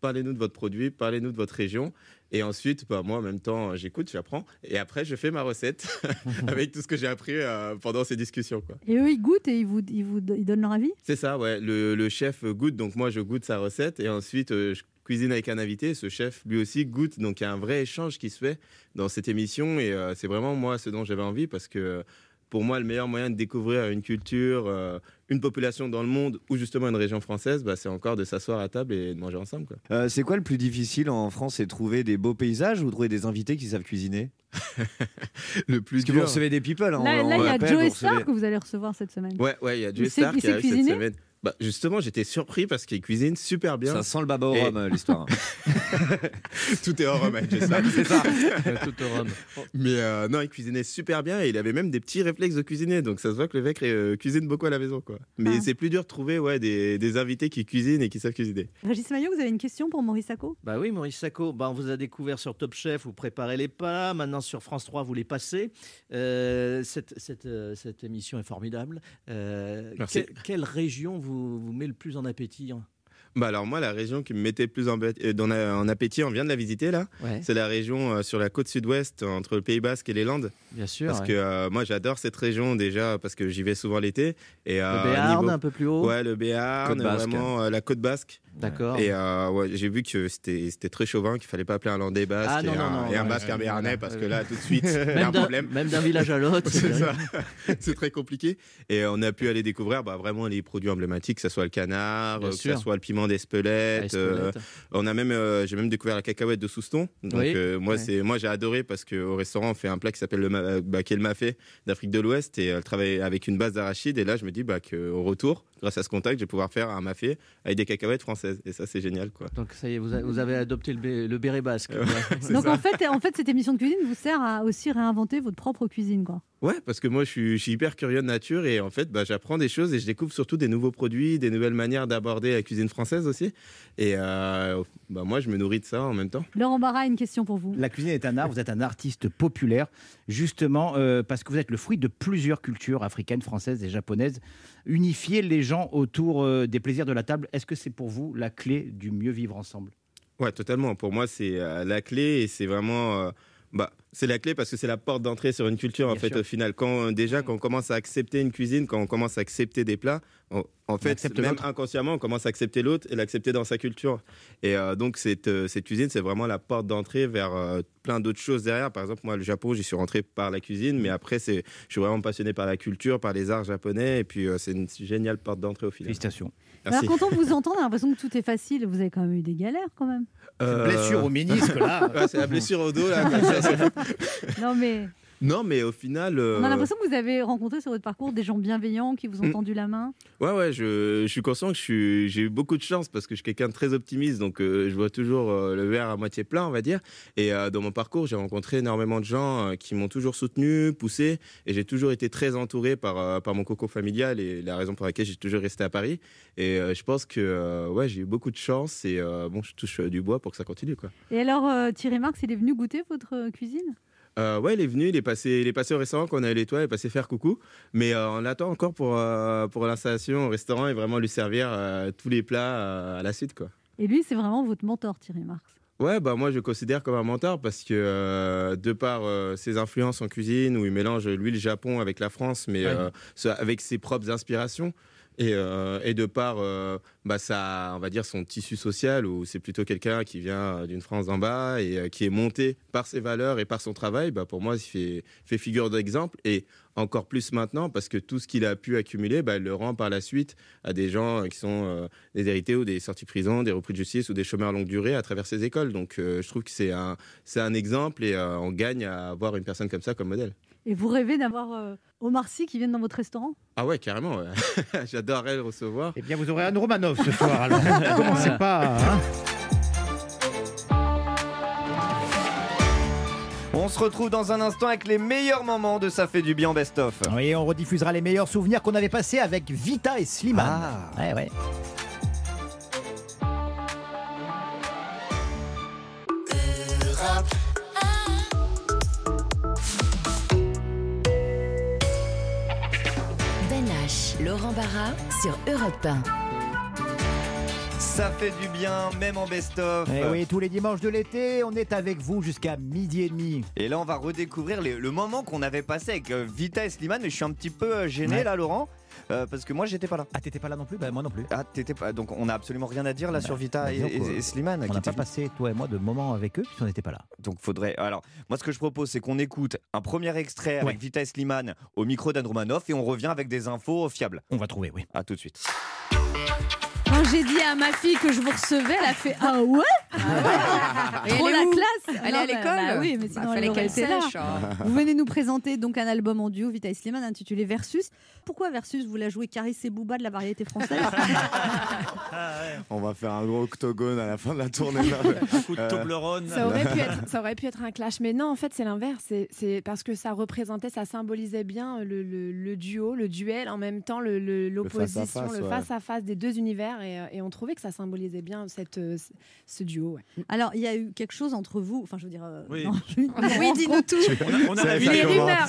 parlez-nous de votre produit, parlez-nous de votre région. Et ensuite, bah, moi, en même temps, j'écoute, j'apprends. Et après, je fais ma recette avec tout ce que j'ai appris euh, pendant ces discussions. Quoi. Et eux, ils goûtent et ils vous, ils vous ils donnent leur avis? C'est ça, ouais. Le, le chef goûte, donc moi je goûte sa recette et ensuite euh, je cuisine avec un invité. Ce chef lui aussi goûte, donc il y a un vrai échange qui se fait dans cette émission et euh, c'est vraiment moi ce dont j'avais envie parce que pour moi le meilleur moyen de découvrir une culture, euh, une population dans le monde ou justement une région française, bah, c'est encore de s'asseoir à table et de manger ensemble. Quoi. Euh, c'est quoi le plus difficile en France C'est trouver des beaux paysages ou trouver des invités qui savent cuisiner? Le plus Parce que vous dur. recevez des people. hein, Là, il y a Joe Star recevez- que vous allez recevoir cette semaine. Ouais, ouais, il y a Joe Star qui sait arrive cette semaine. Bah, justement, j'étais surpris parce qu'il cuisine super bien. Ça sent le baba au rhum, euh, l'histoire. Tout est avec Joe Star. c'est ça. Tout au rhum. Mais euh, non, il cuisinait super bien et il avait même des petits réflexes de cuisiner. Donc ça se voit que le mec euh, cuisine beaucoup à la maison. Quoi. Mais Ah. c'est plus dur de trouver ouais, des, des invités qui cuisinent et qui savent cuisiner. Régis Maillot, vous avez une question pour Maurice Sacco? Bah oui, Maurice Sacco, bah on vous a découvert sur Top Chef, vous préparez les plats, maintenant sur France 3, vous les passez. Euh, cette, cette, cette émission est formidable. Euh, Merci. que- quelle région vous, vous met le plus en appétit hein Bah alors moi, la région qui me mettait plus en, euh, dans la- en appétit, on vient de la visiter là. Ouais, C'est la région euh, sur la côte sud-ouest, entre le Pays Basque et les Landes. bien sûr. Parce ouais. que euh, moi, j'adore cette région déjà parce que j'y vais souvent l'été. Et, euh, le Béarn, niveau- un peu plus haut. Ouais, le Béarn, vraiment la côte basque. D'accord. Et ouais, j'ai vu que c'était très chauvin, qu'il fallait pas appeler un Landais basque Ah, et, non, non, un, non, et un basque un béarnais parce que là, tout de suite, il y a Même un d'un- problème. Même d'un village à l'autre. C'est c'est ça. c'est très compliqué. Et on a pu aller découvrir bah, vraiment les produits emblématiques, que ce soit le canard, que ce soit le piment d'Espelette. Ah, euh, Espelette. on a même, euh, j'ai même découvert la cacahuète de Souston. Donc Oui. euh, moi, Ouais. c'est, moi j'ai adoré parce qu'au restaurant, on fait un plat qui s'appelle le euh, bah, qui est le mafé d'Afrique de l'Ouest et elle travaille avec une base d'arachide. Et là, je me dis bah, qu'au retour, grâce à ce contact, je vais pouvoir faire un mafé avec des cacahuètes françaises. Et ça, c'est génial. Quoi. Donc ça y est, vous, a- vous avez adopté le, bé- le béret basque. Ouais. Donc ça. en fait, en fait, cette émission de cuisine vous sert à aussi réinventer votre propre cuisine, quoi. Ouais, parce que moi, je suis, je suis hyper curieux de nature et en fait, bah, j'apprends des choses et je découvre surtout des nouveaux produits, des nouvelles manières d'aborder la cuisine française aussi. Et euh, bah, moi, je me nourris de ça en même temps. Laurent Barra, une question pour vous. La cuisine est un art, vous êtes un artiste populaire, justement euh, parce que vous êtes le fruit de plusieurs cultures africaines, françaises et japonaises. Unifier les gens autour euh, des plaisirs de la table, est-ce que c'est pour vous la clé du mieux vivre ensemble? Ouais, totalement. Pour moi, c'est euh, la clé et c'est vraiment. euh, bah, c'est la clé parce que c'est la porte d'entrée sur une culture en fait sûr. au final. Quand euh, déjà quand on commence à accepter une cuisine, quand on commence à accepter des plats, on- en fait même inconsciemment on commence à accepter l'autre et l'accepter dans sa culture. Et euh, donc cette euh, cette cuisine c'est vraiment la porte d'entrée vers euh, plein d'autres choses derrière. Par exemple moi le Japon j'y suis rentré par la cuisine, mais après c'est je suis vraiment passionné par la culture, par les arts japonais et puis euh, c'est une géniale porte d'entrée au final. Félicitations. Merci. Alors, quand on vous entend, on a l'impression que tout est facile. Vous avez quand même eu des galères, quand même. Euh, Blessure au ménisque, là. ouais, c'est la blessure au dos là. comme ça, c'est- Non, mais non mais au final. on a euh, l'impression que vous avez rencontré sur votre parcours des gens bienveillants qui vous ont Mm. tendu la main. Ouais, ouais, je, je suis conscient que j'ai eu beaucoup de chance parce que je suis quelqu'un de très optimiste, donc euh, je vois toujours euh, le verre à moitié plein, on va dire. Et euh, dans mon parcours, j'ai rencontré énormément de gens euh, qui m'ont toujours soutenu, poussé, et j'ai toujours été très entouré par, euh, par mon coco familial et la raison pour laquelle j'ai toujours resté à Paris. Et euh, je pense que euh, ouais, j'ai eu beaucoup de chance et euh, bon, je touche euh, du bois pour que ça continue, quoi. Et alors, euh, Thierry Marx, il est venu goûter votre euh, cuisine? Euh, ouais, il est venu, il est passé, il est passé au restaurant quand on a eu l'étoile, il est passé faire coucou. Mais euh, on attend encore pour, euh, pour l'installation au restaurant et vraiment lui servir euh, tous les plats à la suite, quoi. Et lui, c'est vraiment votre mentor, Thierry Marx. Ouais, bah moi je le considère comme un mentor parce que euh, de par euh, ses influences en cuisine où il mélange lui le Japon avec la France, mais Ouais. euh, avec ses propres inspirations. Et, et de par bah, sa, on va dire son tissu social où c'est plutôt quelqu'un qui vient d'une France d'en bas et euh, qui est monté par ses valeurs et par son travail, bah, pour moi il fait, fait figure d'exemple et encore plus maintenant parce que tout ce qu'il a pu accumuler, bah, il le rend par la suite à des gens euh, qui sont euh, des hérités ou des sorties de prison, des repris de justice ou des chômeurs longue durée à travers ces écoles. Donc euh, je trouve que c'est un, c'est un exemple et euh, on gagne à avoir une personne comme ça comme modèle. Et vous rêvez d'avoir euh, Omar Sy qui vienne dans votre restaurant? Ah ouais, carrément. ouais. J'adorerais le recevoir. Eh bien, vous aurez Anne Romanov ce soir, alors. Commencez pas. hein. On se retrouve dans un instant avec les meilleurs moments de Ça fait du bien best-of. Oui, on rediffusera les meilleurs souvenirs qu'on avait passés avec Vita et Slimane. Ah. Ouais, ouais. Ben H, Laurent Barra sur Europe 1. Ça fait du bien, même en best-of. Eh oui, tous les dimanches de l'été, on est avec vous jusqu'à midi et demi. Et là, on va redécouvrir les- le moment qu'on avait passé avec euh, Vita et Slimane. Mais je suis un petit peu euh, gêné Ouais. là, Laurent, euh, parce que moi, j'étais pas là. Ah, t'étais pas là non plus? Bah, moi non plus. Ah, t'étais pas. Donc, on a absolument rien à dire là Bah, sur Vita bah, et, et- et Slimane. On n'a pas passé, toi et moi, de moments avec eux puisqu'on n'était pas là. Donc, faudrait. Alors, moi, ce que je propose, c'est qu'on écoute un premier extrait avec. Vita et Slimane au micro d'Andromanov et on revient avec des infos fiables. On va trouver, oui. À tout de suite. Quand j'ai dit à ma fille que je vous recevais, elle a fait Ah ouais? Trop elle est la classe Elle est à bah, l'école? bah Oui, mais Bah, sinon elle fallait aurait qu'elle été là. hein. Vous venez nous présenter donc un album en duo, Vita Slimane, intitulé Versus. Pourquoi Versus? Vous la jouez Caris et Booba de la variété française? On va faire un gros octogone à la fin de la tournée. un coup de Toblerone. Ça aurait, pu être, ça aurait pu être un clash, mais non, en fait, c'est l'inverse. C'est- parce que ça représentait, ça symbolisait bien le, le- le duo, le duel, en même temps le- le- l'opposition, face-à-face, le ouais. face-à-face des deux univers. Et, euh, et on trouvait que ça symbolisait bien cette, euh, ce- duo. ouais. Alors, il y a eu quelque chose entre vous, enfin, je veux dire. euh, Oui. dis-nous tout. On a- on a la vie- Les rumeurs.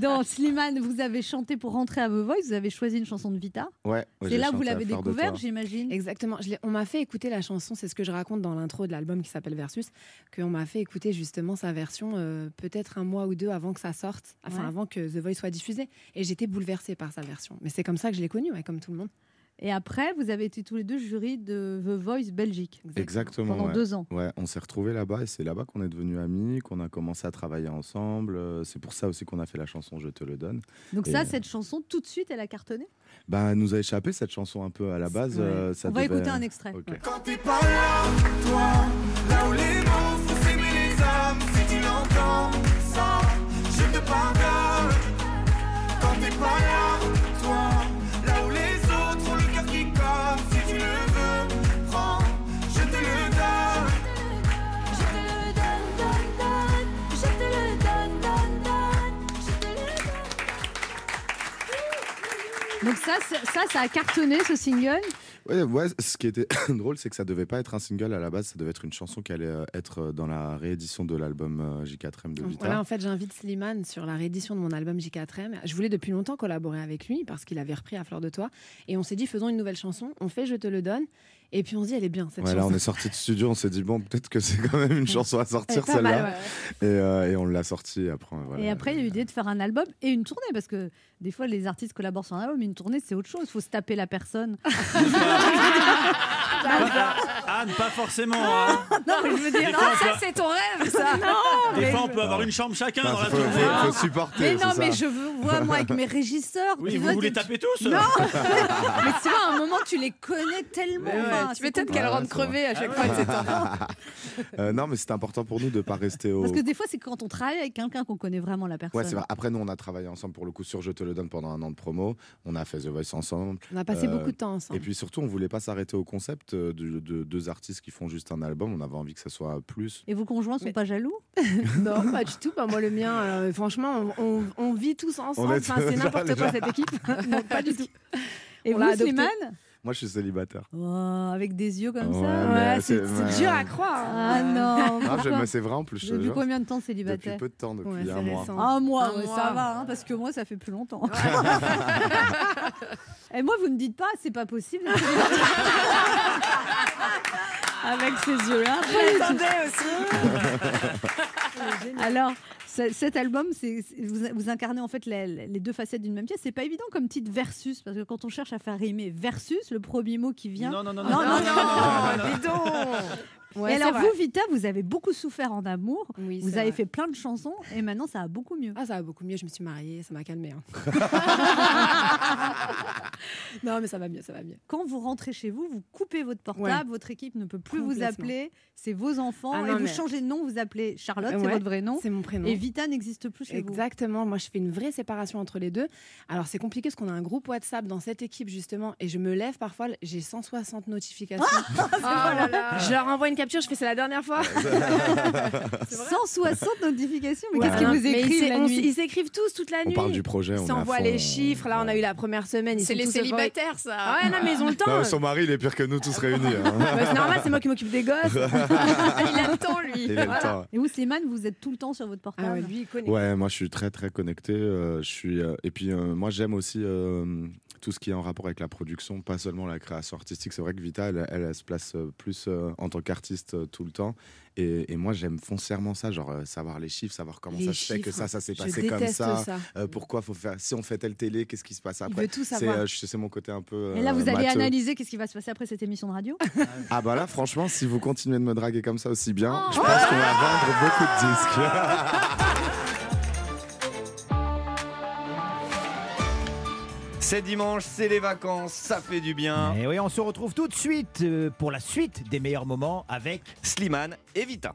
dans Slimane, vous avez chanté pour rentrer à The Voice, vous avez choisi une chanson de Vita. Ouais, ouais, C'est là que vous l'avez découvert, j'imagine. Exactement. Je on m'a fait écouter la chanson, c'est ce que je raconte dans l'intro de l'album qui s'appelle Versus, qu'on m'a fait écouter justement sa version euh, peut-être un mois ou deux avant que ça sorte, enfin Ouais. avant que The Voice soit diffusé. Et j'étais bouleversée par sa version. Mais c'est comme ça que je l'ai connue, ouais, comme tout le monde. Et après, vous avez été tous les deux jurys de The Voice Belgique. Exactement. Pendant ouais. deux ans. Ouais, on s'est retrouvés là-bas et c'est là-bas qu'on est devenus amis, qu'on a commencé à travailler ensemble. Euh, C'est pour ça aussi qu'on a fait la chanson Je te le donne. Donc Et, ça, euh, cette chanson, tout de suite, elle a cartonné? bah, elle nous a échappé cette chanson un peu à la base. Ouais. euh, ça On va écouter un extrait. Ouais. Quand t'es pas là, toi, là où les mots ça, ça, ça a cartonné ce single. Ouais, ouais, ce qui était drôle, c'est que ça devait pas être un single à la base, ça devait être une chanson qui allait euh, être euh, dans la réédition de l'album euh, J4M de Vita. Voilà, en fait, j'invite Slimane sur la réédition de mon album J4M. Je voulais depuis longtemps collaborer avec lui parce qu'il avait repris à Fleur de Toi. Et on s'est dit, faisons une nouvelle chanson. On fait Je te le donne. Et puis on se dit, elle est bien cette Ouais, là, chanson. on est sorti de studio, on s'est dit, bon, peut-être que c'est quand même une chanson à sortir celle-là. Et, euh, et on l'a sortie après. voilà. Et après, il y a eu l'idée de faire un album et une tournée, parce que des fois, les artistes collaborent sur un album, mais une tournée, c'est autre chose. Il faut se taper la personne. Anne, pas forcément. hein. non, mais je veux dire, Des non, fois, on ça, peut- c'est ton rêve, ça. Non, Des mais fois, on peut avoir une chambre chacun Non, dans la faut- tournée. faut- faut supporter, Mais non, c'est mais ça. je veux voir, moi, avec mes régisseurs. Oui, tu vous vois, voulez taper tous Non Mais tu vois, à un moment, tu les connais tellement. Mais ouais, enfin, tu c'est m'étonnes compliqué. qu'elle rentre crevée à chaque fois de. Euh, non, mais c'est important pour nous de pas rester au. Parce que des fois, c'est quand on travaille avec quelqu'un qu'on connaît vraiment la personne. Ouais, c'est vrai. Après, nous, on a travaillé ensemble pour le coup sur Je te le donne pendant un an de promo. On a fait The Voice ensemble. On a passé beaucoup de temps ensemble. Et puis surtout, on voulait pas s'arrêter au concept euh, de, de deux artistes qui font juste un album. On avait envie que ça soit plus. Et vos conjoints sont pas jaloux? Non, pas du tout. Bah, moi, le mien, euh, franchement, on, vit tous ensemble. Enfin, c'est n'importe quoi cette équipe. Non, pas du tout. Et On vous. Slimane? Moi, je suis célibataire. Oh, Avec des yeux comme Ouais, ça c'est- dur à croire. Ah non Non, je- pourquoi mais c'est vrai en plus. je Depuis combien de temps Depuis célibataire peu de temps, depuis Ouais, un mois. Un mois, Un mois. ça va, hein, parce que moi, ça fait plus longtemps. Et moi, vous ne dites pas, c'est pas possible. Avec ces yeux-là. du tout. Alors, cet album, c'est vous, vous incarnez en fait les, les deux facettes d'une même pièce. C'est pas évident comme titre versus, parce que quand on cherche à faire rimer versus, le premier mot qui vient. Non, non, non, non, non, non, non, non, non, dis donc. Ouais, et alors, vrai. vous, Vita, vous avez beaucoup souffert en amour. Oui, vous avez vrai. fait plein de chansons et maintenant, ça va beaucoup mieux. Ah, ça va beaucoup mieux. Je me suis mariée, ça m'a calmée. hein. non, mais ça va mieux, ça va mieux. Quand vous rentrez chez vous, vous coupez votre portable, Ouais. votre équipe ne peut plus vous appeler, c'est vos enfants, Ah et vous mais- changez de nom, vous appelez Charlotte, c'est votre vrai nom. C'est mon prénom. Et Vita n'existe plus chez Exactement. Moi, je fais une vraie séparation entre les deux. Alors, c'est compliqué parce qu'on a un groupe WhatsApp dans cette équipe, justement. Et je me lève parfois, j'ai 160 notifications. là là. Je leur envoie une capture, je fais c'est la dernière fois. vous. 160 notifications, mais Ouais. qu'est-ce qu'ils vous écrivent ils la on nuit Ils s'écrivent tous toute la On nuit. parle du projet, on fond, les chiffres. Là, on a eu la première semaine. C'est les célibataires, ça. Ah ouais, non, mais ils ont le temps. Non, son mari, il est pire que nous tous réunis. hein. Bah, c'est normal, c'est moi qui m'occupe des gosses. Il a le temps, lui. Il a le temps. Et vous, Slimane, vous êtes tout le temps sur votre portable Ah ouais, lui, il connaît. Ouais, moi je suis très très connecté. euh, je suis euh, et puis euh, moi j'aime aussi euh, tout ce qui est en rapport avec la production, pas seulement la création artistique. C'est vrai que Vita, elle, elle, elle se place plus euh, en tant qu'artiste euh, tout le temps. Et, et moi j'aime foncièrement ça, genre euh, savoir les chiffres, savoir comment Les ça se fait que ça, ça s'est passé comme ça. ça. euh, pourquoi faut faire Si on fait telle télé, qu'est-ce qui se passe après veut tout C'est euh, mon côté un peu. Et là, vous allez analyser qu'est-ce qui va se passer après cette émission de radio Ah bah là, franchement, si vous continuez de me draguer comme ça aussi bien, Oh. je pense qu'on va vendre beaucoup de disques. C'est dimanche, c'est les vacances, ça fait du bien. Et oui, on se retrouve tout de suite euh, pour la suite des meilleurs moments avec Slimane et Vita.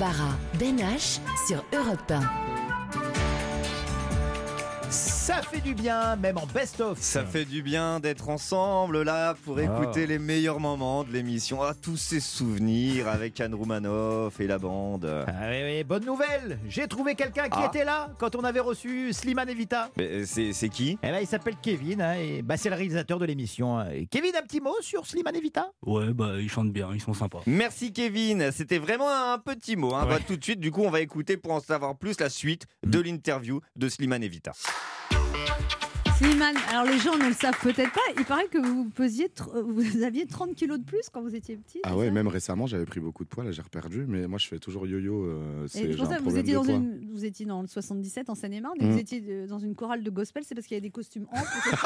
Laurent Barra, Ben H sur Europe 1. Fait du bien, même en best-of. Ça fait du bien d'être ensemble là pour Ah. écouter les meilleurs moments de l'émission. Ah, tous ces souvenirs avec Anne Roumanoff et la bande. Ah oui, oui, bonne nouvelle J'ai trouvé quelqu'un qui Ah. était là quand on avait reçu Slimane et Vita. Mais C'est qui? Eh ben, il s'appelle Kevin, hein, et bah, c'est le réalisateur de l'émission. hein. Kevin, un petit mot sur Slimane et Vita Ouais, bah ils chantent bien, ils sont sympas. Merci Kevin, c'était vraiment un petit mot. hein. Ouais. Bah, tout de suite, du coup, on va écouter pour en savoir plus la suite de l'interview de Slimane et Vita. Slimane, alors les gens ne le savent peut-être pas, il paraît que vous pesiez, euh, vous aviez 30 kilos de plus quand vous étiez petit. Ah ouais, même récemment, j'avais pris beaucoup de poids, là j'ai reperdu, mais moi je fais toujours yo-yo. euh, c'est pour ça que vous étiez, dans poids. une, vous étiez dans le 77 en Seine-et-Marne et vous étiez de- dans une chorale de gospel, c'est parce qu'il y a des costumes amples.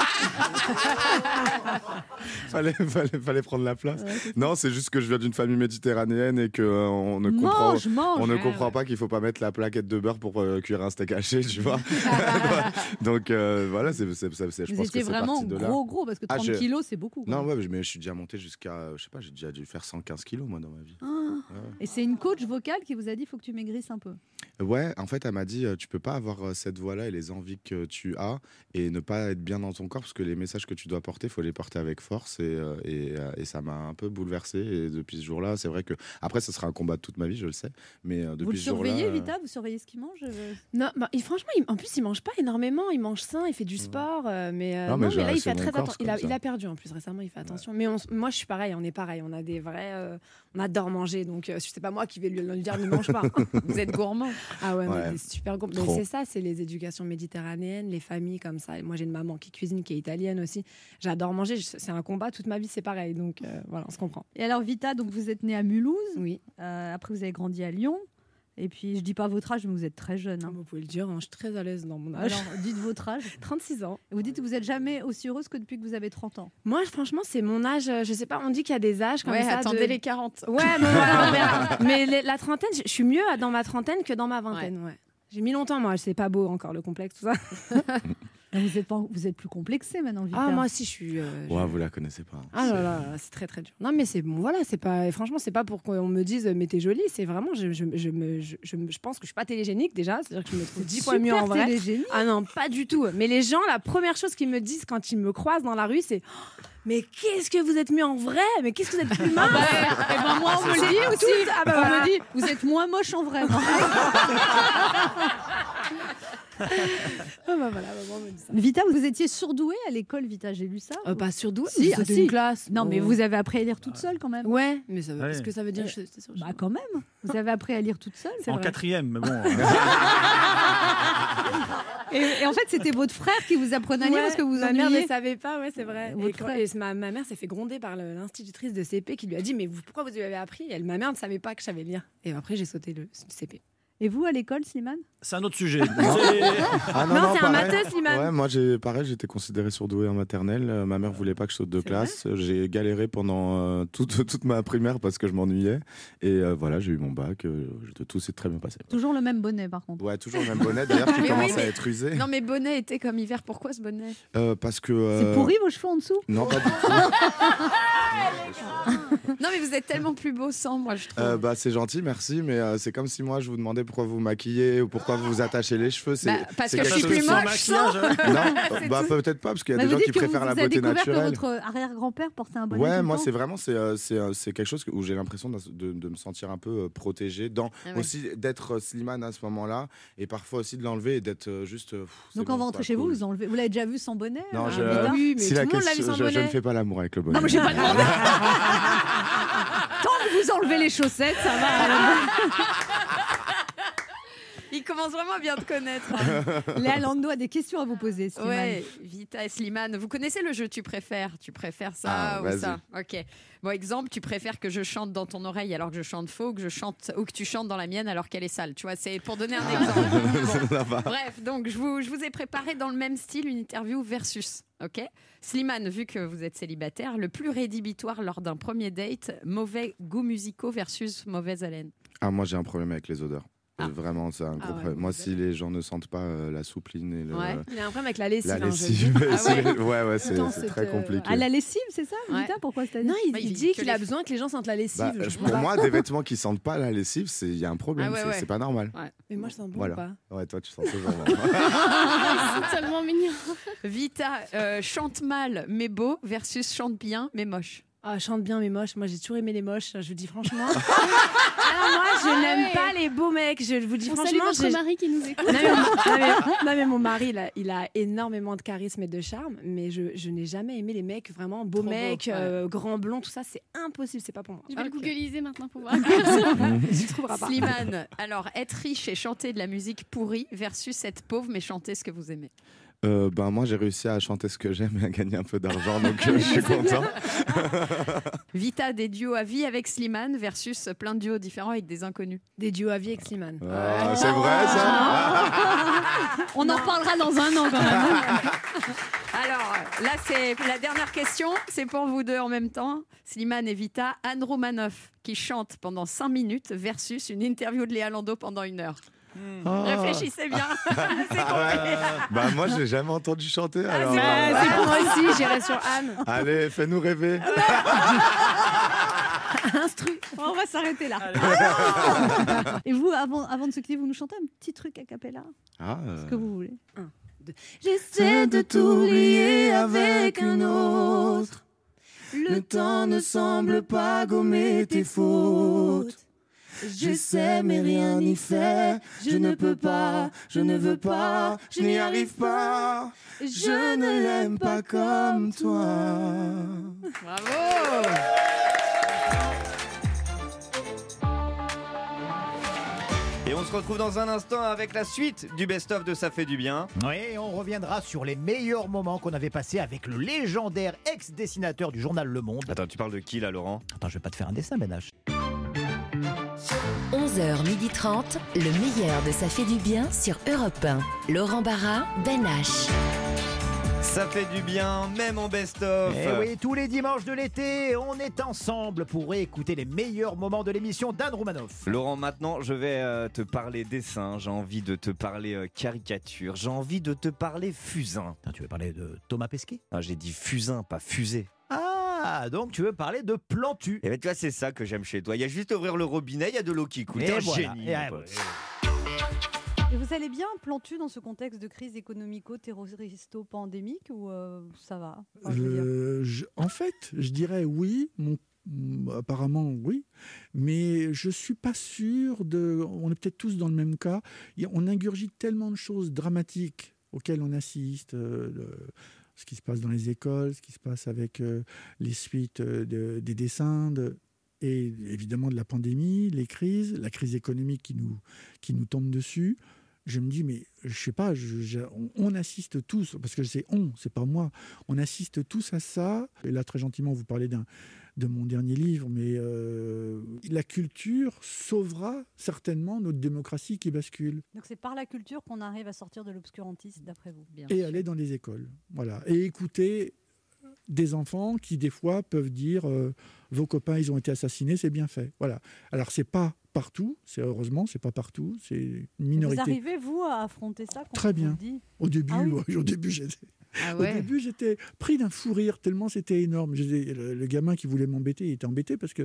fallait, fallait, fallait prendre la place. Ouais, non, c'est juste que je viens d'une famille méditerranéenne et que euh, on ne comprend, Mange, mange. on ne Ouais, comprend ouais. pas qu'il faut pas mettre la plaquette de beurre pour euh, cuire un steak haché, tu vois. Donc euh, voilà, c'est, c'est, c'est- c'est- je Vous pense étiez que c'est vraiment parti de là. gros, gros, parce que Ah, 30 je- kilos, c'est beaucoup. quoi. Non, ouais, mais je suis déjà monté jusqu'à, je sais pas, j'ai déjà dû faire 115 kilos moi dans ma vie. Ah. Ouais. Et c'est une coach vocale qui vous a dit il faut que tu maigrisses un peu. Ouais, en fait, elle m'a dit euh, tu peux pas avoir euh, cette voix-là et les envies que tu as et ne pas être bien dans ton corps parce que les messages que tu dois porter, faut les porter avec force et, euh, et, et ça m'a un peu bouleversé. Et depuis ce jour-là, c'est vrai que après, ce sera un combat de toute ma vie, je le sais, mais depuis vous le ce jour-là. surveillez, Vita? Vous surveillez ce qu'il mange Non, bah, franchement, il- en plus, il mange pas énormément. Il mange sain, il fait du sport, euh, mais, euh, Non, non, mais mais, là, il fait très attention. Il a, il perdu en plus récemment, il fait attention. Mais on moi, je suis pareil, on est pareil. On a des vrais, euh, on adore manger, donc euh, c'est pas moi qui vais lui, lui dire ne mange pas. Vous êtes gourmand. Ah ouais, super gourmands. Mais c'est ça, c'est les éducations méditerranéennes, les familles comme ça. Et Moi, j'ai une maman qui cuisine, qui est italienne aussi. J'adore manger. C'est un combat. Toute ma vie, c'est pareil. Donc euh, voilà, on se comprend. Et alors, Vita, donc vous êtes née à Mulhouse. Oui. Euh, après, vous avez grandi à Lyon. Et puis, je dis pas votre âge, mais vous êtes très jeune. hein. Vous pouvez le dire, hein, je suis très à l'aise dans mon âge. Alors, dites votre âge. 36 ans. Vous dites que vous êtes jamais aussi heureuse que depuis que vous avez 30 ans. Moi, franchement, c'est mon âge. euh, Je sais pas, on dit qu'il y a des âges comme Ouais, ça. attendez de- les 40. Ouais, mais voilà. Mais les- la trentaine, je je suis mieux dans ma trentaine que dans ma vingtaine. Ouais. J'ai mis longtemps, moi. C'est pas beau encore le complexe, tout ça. Vous êtes, pas, vous êtes plus complexé maintenant. Ah, moi aussi, je suis. euh, je- Ouais, vous la connaissez pas. Ah là là, là, c'est très très dur. Non mais c'est bon, voilà, c'est pas. et Franchement, c'est pas pour qu'on me dise mais t'es jolie. C'est vraiment, je, je, je me, je, je pense que je suis pas télégénique déjà. C'est-à-dire que je me trouve dix fois mieux en vrai. télégénique. Ah non, pas du tout. Mais les gens, la première chose qu'ils me disent quand ils me croisent dans la rue, c'est Oh, mais qu'est-ce que vous êtes mieux en vrai? Mais qu'est-ce que vous êtes plus mince? Eh ben, moi, on me le dit tout. aussi. Ah bah on voilà. me dit, vous êtes moins moche en vrai. Ah bah voilà, maman me dit ça. Vita, vous étiez surdouée à l'école, Vita, j'ai lu ça. Euh, pas surdouée, Si, ah, c'était si. une classe. Non, mais Oh. vous avez appris à lire toute seule quand même. Ouais, mais ça veut- Ouais. est-ce que ça veut dire Euh, que j'étais sur- Bah quand même. Vous avez appris à lire toute seule. En quatrième, mais bon. Et, et en fait, c'était votre frère qui vous apprenait à lire Ouais, parce que vous ma mère ne savait pas, ouais, c'est vrai. Et, Votre quand- frère. et ma, ma mère s'est fait gronder par l'institutrice de CP qui lui a dit Mais vous, pourquoi vous lui avez appris? Elle, Ma mère ne savait pas que je savais lire. Et après, j'ai sauté le CP. Et vous, à l'école, Slimane C'est un autre sujet. Ah Non, c'est un matheux, Slimane. Ouais, moi, j'ai pareil, j'étais considéré surdoué en maternelle. Euh, ma mère voulait pas que je saute de classe. J'ai galéré pendant euh, toute, toute ma primaire parce que je m'ennuyais. Et euh, voilà, j'ai eu mon bac. euh, tout s'est très bien passé. Toujours le même bonnet, par contre. Ouais, toujours le même bonnet d'ailleurs qui Mais commence oui, mais- à être usé. Non, mais bonnet été comme hiver. Pourquoi ce bonnet? Euh, parce que. C'est pourri vos cheveux en dessous? Non, pas du tout. Non, mais vous êtes tellement plus beau sans moi, je trouve. Euh, bah, c'est gentil, merci, mais euh, c'est comme si moi je vous demandais pourquoi vous maquillez ou pourquoi vous vous attachez les cheveux. C'est, Bah, parce c'est que je quelque suis plus chose- moche sans. Non, bah, peut-être pas, parce qu'il y a Bah, des gens qui préfèrent vous la beauté découvert naturelle. que votre arrière-grand-père portait un bonnet. Ouais, moi c'est vraiment c'est euh, c'est euh, c'est quelque chose où j'ai l'impression de, de- de me sentir un peu euh, protégé, dans Ah ouais. aussi d'être euh, Slimane à ce moment-là et parfois aussi de l'enlever et d'être euh, juste. pff, Donc quand vous rentrez chez vous, vous enlevez. Vous l'avez déjà vu sans bonnet Non, je, oui, mais si tout la le monde l'a vu question- sans je, je ne fais pas l'amour avec le bonnet. Non, mais j'ai pas demandé. Tant que vous enlevez les chaussettes, ça va. Il commence vraiment à bien te connaître. Léa Lando a des questions à vous poser. Slimane. Ouais, Vita et Slimane. Vous connaissez le jeu Tu préfères? Tu préfères ça Ah, ou ça? Ok. Bon, exemple, tu préfères que je chante dans ton oreille alors que je chante faux, que je chante ou que tu chantes dans la mienne alors qu'elle est sale? Tu vois, c'est pour donner un exemple. Ça va. Bref, donc je vous, je vous ai préparé dans le même style une interview versus. Ok? Slimane, vu que vous êtes célibataire, le plus rédhibitoire lors d'un premier date, mauvais goûts musicaux versus mauvaise haleine. Ah, moi j'ai un problème avec les odeurs. Ah. Vraiment, c'est un gros Ah ouais, problème. Moi, si les gens ne sentent pas euh, la soupline et le. Ouais. Il y a un problème avec la lessive. La hein, lessive, ouais, Ah c'est- ouais. ouais, ouais, c'est cette, très euh, compliqué. À la lessive, c'est ça, Ouais. Vita Pourquoi c'est Non, il, Bah, il dit qu'il a les- besoin que les gens sentent la lessive. Bah, comprends pour pas. moi, des vêtements qui sentent pas la lessive, c'est il y a un problème. Ah ouais, c'est- pas normal. Mais moi, je sens bon Voilà. pas? Ouais, toi, tu sens toujours. bon. C'est tellement mignon. Vita euh, chante mal mais beau versus chante bien mais moche. Ah, chante bien mais moche. Moi, j'ai toujours aimé les moches. Je vous dis franchement. Alors moi, je n'aime pas les beaux mecs. Je vous dis On franchement. votre j'ai- mari qui nous écoute. Non mais, non, mais- non, mais mon mari, il a, il a énormément de charisme et de charme, mais je, je n'ai jamais aimé les mecs vraiment beaux Trop mecs, ouais. euh, grands blonds, tout ça, c'est impossible, c'est pas pour moi. Je vais le Ok. googliser maintenant pour voir. tu trouveras pas. Slimane, alors être riche et chanter de la musique pourrie versus être pauvre mais chanter ce que vous aimez. Euh, ben, moi, j'ai réussi à chanter ce que j'aime et à gagner un peu d'argent, donc euh, je suis content. Vita des duos à vie avec Slimane versus plein de duos différents avec des inconnus. Des duos à vie avec Slimane. Ah, c'est vrai, ça On en reparlera dans un an quand même. Alors là c'est la dernière question, c'est pour vous deux en même temps, Slimane et Vita, Anne Romanoff qui chante pendant 5 minutes versus une interview de Léa Lando pendant une heure. Ah. Réfléchissez bien. Ah. Bah, moi, j'ai jamais entendu chanter. alors, c'est euh, pour- c'est pour moi aussi, j'irai sur Anne. Allez, fais-nous rêver. Instru. On va s'arrêter là. Et vous, avant, avant de se quitter, vous nous chantez un petit truc a cappella Ah, Ce que vous voulez. J'essaie de t'oublier avec un autre. Le temps ne semble pas gommer tes fautes. J'essaie mais rien n'y fait. Je ne peux pas, je ne veux pas, je n'y arrive pas. Je ne l'aime pas comme toi. Bravo. Et on se retrouve dans un instant avec la suite du best-of de Ça fait du bien. Oui, on reviendra sur les meilleurs moments qu'on avait passés avec le légendaire ex-dessinateur du journal Le Monde. Attends, tu parles de qui là, Laurent? Attends, je vais pas te faire un dessin, Ben H. 11h30, le meilleur de Ça fait du bien sur Europe 1. Laurent Barra, Ben H. Ça fait du bien, même en best-of. Eh oui, tous les dimanches de l'été, on est ensemble pour écouter les meilleurs moments de l'émission d'Anne Roumanoff. Laurent, maintenant je vais euh, te parler dessin, j'ai envie de te parler euh, caricature, j'ai envie de te parler fusain. tu veux parler de Thomas Pesquet? Ah, J'ai dit fusain, pas fusée. Ah, donc tu veux parler de Plantu. Et ben tu vois, c'est ça que j'aime chez toi. Il y a juste à ouvrir le robinet, il y a de l'eau qui coule. Et T'es un voilà. génie. Et mon ah, pote. Et vous allez bien, Plantu, dans ce contexte de crise économico-terroristo-pandémique ou euh, ça va? Enfin, je veux dire. Euh, je- en fait, je dirais oui. Mon, mm, apparemment, oui. Mais je suis pas sûr de. On est peut-être tous dans le même cas. Il y a- On ingurgite tellement de choses dramatiques auxquelles on assiste. euh, le- ce qui se passe dans les écoles, ce qui se passe avec euh, les suites euh, de- des dessins, de- et évidemment de la pandémie, les crises, la crise économique qui nous, qui nous tombe dessus. Je me dis, mais je sais pas, on, on assiste tous, parce que c'est on, c'est pas moi, on assiste tous à ça. Et là, très gentiment, vous parlez d'un de mon dernier livre, mais euh, la culture sauvera certainement notre démocratie qui bascule. Donc c'est par la culture qu'on arrive à sortir de l'obscurantisme, d'après vous? Et aller dans les écoles. Voilà. Et écouter des enfants qui, des fois, peuvent dire euh, Vos copains, ils ont été assassinés, c'est bien fait. Voilà. Alors, c'est pas partout, c'est heureusement, c'est pas partout, c'est une Vous minorité. arrivez, vous, à affronter ça quand Très on vous bien. le dit? Au début, Ah oui au début, j'étais. Ah Au début, j'étais pris d'un fou rire tellement c'était énorme. Le, le gamin qui voulait m'embêter, il était embêté parce que.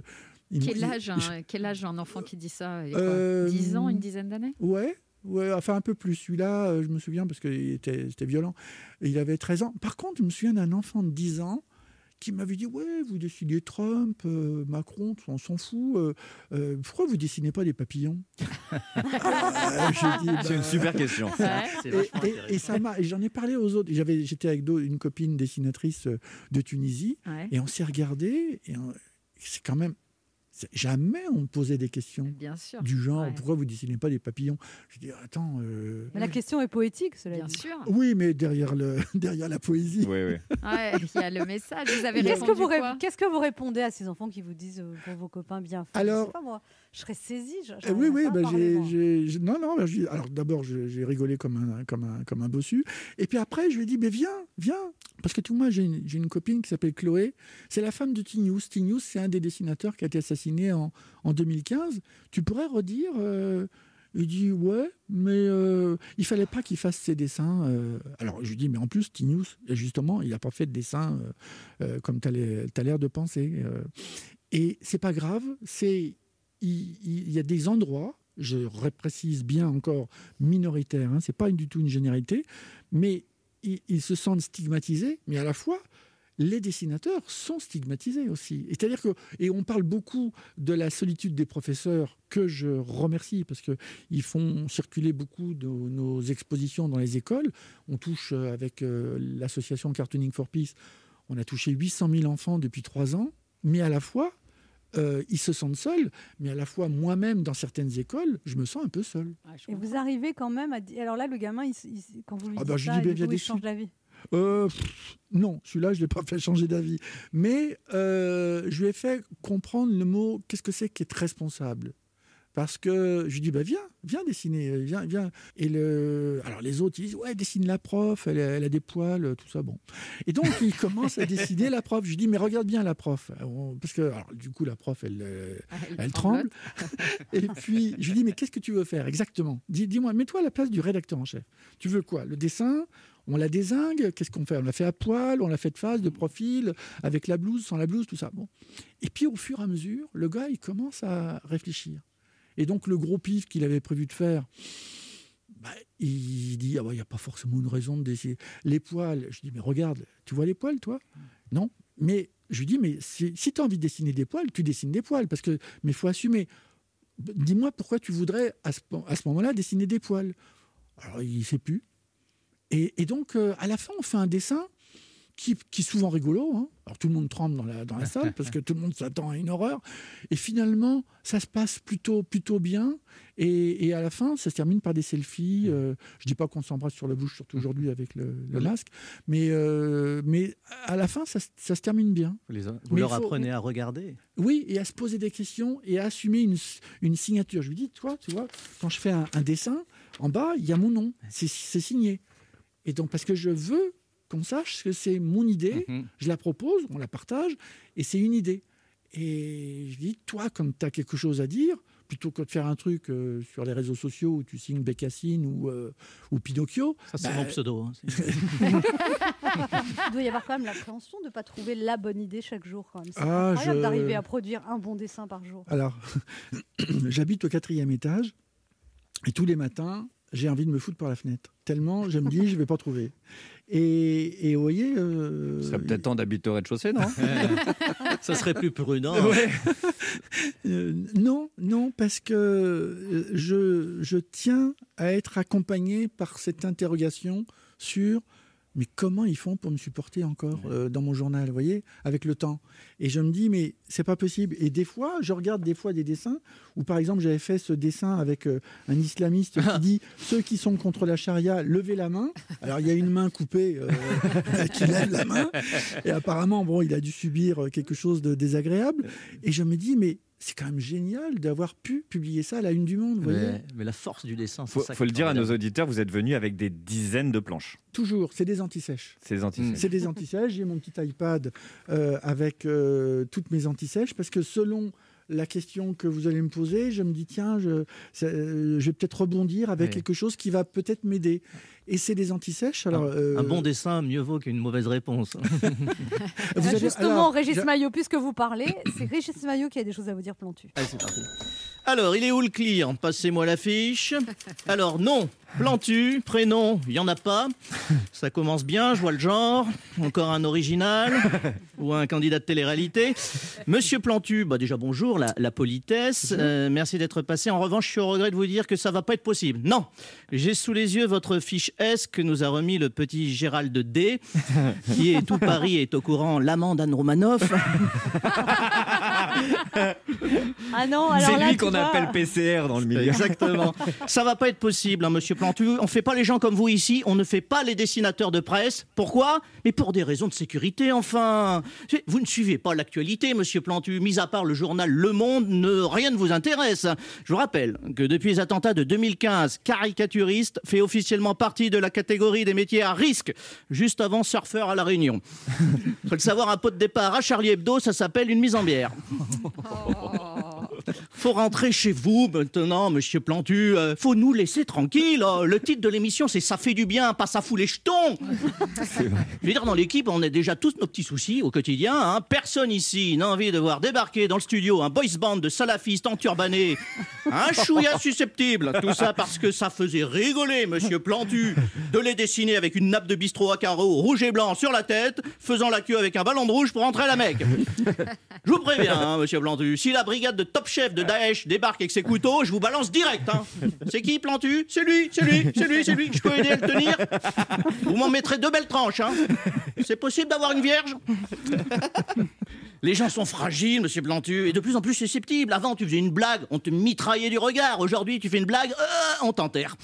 il- Quel âge, un, quel âge un enfant qui dit ça? Il y a quoi, Euh, 10 ans, une dizaine d'années? Ouais, ouais, enfin un peu plus. Celui-là, euh, je me souviens parce que il était- c'était violent. Il avait 13 ans. Par contre, je me souviens d'un enfant de 10 ans qui m'avait dit Ouais, vous dessinez Trump, euh, Macron, on s'en fout. euh, euh, pourquoi vous dessinez pas des papillons Ah, dit, C'est une super question. Et- ça m'a, j'en ai parlé aux autres. J'avais, j'étais avec une copine dessinatrice de Tunisie, Ouais. et on s'est regardé. Et on- c'est quand même jamais on me posait des questions Bien sûr. du genre Ouais. pourquoi vous dessinez pas des papillons? Je dis attends. euh, Mais la question est poétique, cela Bien dit. sûr. Oui, mais derrière le derrière la poésie. Oui, oui. Ouais, il y a le message. Vous avez Qu'est-ce que, vous ré- quoi? qu'est-ce que vous répondez à ces enfants qui vous disent euh, pour vos copains bien faits? Je Alors- sais pas, moi, je serais saisie. je- Eh oui, oui, bah, parler, j'ai, moi. j'ai- j'ai- non, non, bah, j'ai- alors d'abord j'ai rigolé comme un, comme, un, comme un bossu, et puis après je lui ai dit, mais viens, viens, parce que moi j'ai une, j'ai une copine qui s'appelle Chloé, c'est la femme de Tignews. Tignews, c'est un des dessinateurs qui a été assassiné en, en 2015. Tu pourrais redire euh, Il dit ouais, mais euh, il fallait pas qu'il fasse ses dessins. euh. Alors je lui dis mais en plus Tinius, justement, il n'a pas fait de dessin euh, comme tu as l'air de penser. Et c'est pas grave, c'est il, y a des endroits, je précise bien encore minoritaires, hein, c'est pas du tout une généralité, mais ils se sentent stigmatisés, mais à la fois les dessinateurs sont stigmatisés aussi. Et C'est-à-dire que, et on parle beaucoup de la solitude des professeurs, que je remercie, parce qu'ils font circuler beaucoup de nos expositions dans les écoles. On touche euh, avec euh, l'association Cartooning for Peace, on a touché 800 000 enfants depuis trois ans, mais à la fois, euh, ils se sentent seuls, mais à la fois, moi-même, dans certaines écoles, je me sens un peu seul. Et vous arrivez quand même à dire. Alors là, le gamin, il, il quand vous lui Ah dites bah, je ça, dis, et ben, du viens coup, il change d'avis. Euh, non, celui-là, je ne l'ai pas fait changer d'avis. Mais euh, je lui ai fait comprendre le mot qu'est-ce que c'est qu'être responsable? Parce que je lui dis, bah, viens, viens dessiner, euh, viens, viens. Et le... alors les autres, ils disent, ouais, dessine la prof, elle, a- elle a des poils, euh, tout ça, bon. Et donc, il commence à dessiner la prof. Je lui dis, mais regarde bien la prof. Parce que, alors, du coup, la prof, elle, euh, elle, tremble. Et puis, je lui dis, mais qu'est-ce que tu veux faire exactement? Dis- Dis-moi, mets-toi à la place du rédacteur en chef. Tu veux quoi? Le dessin? On la désingue, qu'est-ce qu'on fait? On l'a fait à poil, on l'a fait de face, de profil, avec la blouse, sans la blouse, tout ça. Bon. Et puis au fur et à mesure, le gars, il commence à réfléchir. Et donc le gros pif qu'il avait prévu de faire, bah, il dit, ah bah, il n'y a pas forcément une raison de dessiner. Les poils, je dis, mais regarde, tu vois les poils, toi? Non. Mais je lui dis, mais si, tu as envie de dessiner des poils, tu dessines des poils, parce que, mais il faut assumer. Dis-moi pourquoi tu voudrais à ce, moment-là dessiner des poils? Alors il ne sait plus. Et, et donc, euh, à la fin, on fait un dessin qui, qui est souvent rigolo. hein. Alors, tout le monde tremble dans la, dans la salle parce que tout le monde s'attend à une horreur. Et finalement, ça se passe plutôt, plutôt bien. Et, et à la fin, ça se termine par des selfies. Euh, je dis pas qu'on s'embrasse sur la bouche, surtout aujourd'hui avec le, le masque. Mais, euh, mais à la fin, ça, se- ça se termine bien. Vous, les- vous Mais leur faut- apprenez à regarder. oui, et à se poser des questions et à assumer une, une signature. Je lui dis, toi, tu vois, quand je fais un, un dessin, en bas, il y a mon nom, c'est signé. Et donc, parce que je veux qu'on sache que c'est mon idée, je la propose, on la partage, et c'est une idée. Et je dis, toi, quand tu as quelque chose à dire, plutôt que de faire un truc euh, sur les réseaux sociaux où tu signes Bécassine ou, euh, ou Pinocchio. Ça, c'est bah, mon pseudo. hein. Il doit y avoir quand même l'appréhension de ne pas trouver la bonne idée chaque jour. quand même. C'est Ah, incroyable je- d'arriver à produire un bon dessin par jour. Alors, j'habite au quatrième étage et tous les matins, j'ai envie de me foutre par la fenêtre. Tellement je me dis, je vais pas trouver. Et, et vous voyez. euh, Ce serait peut-être temps d'habiter au rez-de-chaussée, non? Ça serait plus prudent. Ouais. Euh, non, non, parce que euh, je, je tiens à être accompagné par cette interrogation sur mais comment ils font pour me supporter encore euh, dans mon journal, vous voyez, avec le temps? Et je me dis, mais c'est pas possible. Et des fois, je regarde des fois des dessins où, par exemple, j'avais fait ce dessin avec euh, un islamiste qui dit ceux qui sont contre la charia, levez la main. Alors il y a une main coupée euh, qui lève la main. Et apparemment, bon, il a dû subir quelque chose de désagréable. Et je me dis, mais c'est quand même génial d'avoir pu publier ça à la une du monde, vous voyez. Mais, mais la force du dessin, c'est faut, ça faut le dire à nos auditeurs, vous êtes venus avec des dizaines de planches. Toujours, c'est des antisèches. C'est des antisèches. C'est des antisèches. J'ai mon petit iPad euh, avec euh, toutes mes antisèches parce que selon la question que vous allez me poser, je me dis tiens, je, euh, je vais peut-être rebondir avec quelque chose qui va peut-être m'aider. Et c'est des antisèches. Alors, un, euh, un bon dessin, mieux vaut qu'une mauvaise réponse. vous avez- Justement, alors, Régis j'a- Maillot, puisque vous parlez, c'est Régis Maillot qui a des choses à vous dire, Plantu. Allez, c'est parti. Alors, il est où le clear Passez-moi l'affiche. Alors, nom, plantu, prénom, il n'y en a pas. Ça commence bien, je vois le genre. Encore un original ou un candidat de télé-réalité. Monsieur Plantu, bah déjà bonjour, la, la politesse. Euh, merci d'être passé. En revanche, je suis au regret de vous dire que ça va pas être possible. Non, j'ai sous les yeux votre fiche S que nous a remis le petit Gérald D, qui est tout Paris est au courant, l'amant d'Anne Romanoff. Ah non, alors C'est là, lui tu qu'on vois, appelle PCR dans le milieu. Exactement. Ça va pas être possible, hein, monsieur Plantu. On fait pas les gens comme vous ici, on ne fait pas les dessinateurs de presse. Pourquoi? Mais pour des raisons de sécurité, enfin. Vous ne suivez pas l'actualité, monsieur Plantu. Mis à part le journal Le Monde, ne, rien ne vous intéresse. Je vous rappelle que depuis les attentats de 2015, caricaturiste fait officiellement partie de la catégorie des métiers à risque, juste avant surfeur à La Réunion. Faut le savoir, un pot de départ à Charlie Hebdo, ça s'appelle une mise en bière. はあ。Faut rentrer chez vous maintenant, monsieur Plantu. Euh, faut nous laisser tranquille. oh. Le titre de l'émission, c'est Ça fait du bien, pas ça fout les jetons. Je veux dire, dans l'équipe, on a déjà tous nos petits soucis au quotidien. hein. Personne ici n'a envie de voir débarquer dans le studio un boys band de salafistes enturbanés, un chouïa susceptible. Tout ça parce que ça faisait rigoler monsieur Plantu de les dessiner avec une nappe de bistrot à carreaux rouge et blanc sur la tête, faisant la queue avec un ballon de rouge pour entrer à la Mecque. Je vous préviens, hein, monsieur Plantu, si la brigade de top chef de Daesh débarque avec ses couteaux, je vous balance direct. hein. C'est qui Plantu? C'est lui, c'est lui, c'est lui, c'est lui. Je peux aider à le tenir Vous m'en mettrez deux belles tranches. Hein. C'est possible d'avoir une vierge? Les gens sont fragiles, monsieur Plantu, et de plus en plus susceptibles. Avant, tu faisais une blague, on te mitraillait du regard. Aujourd'hui, tu fais une blague, euh, on t'enterre.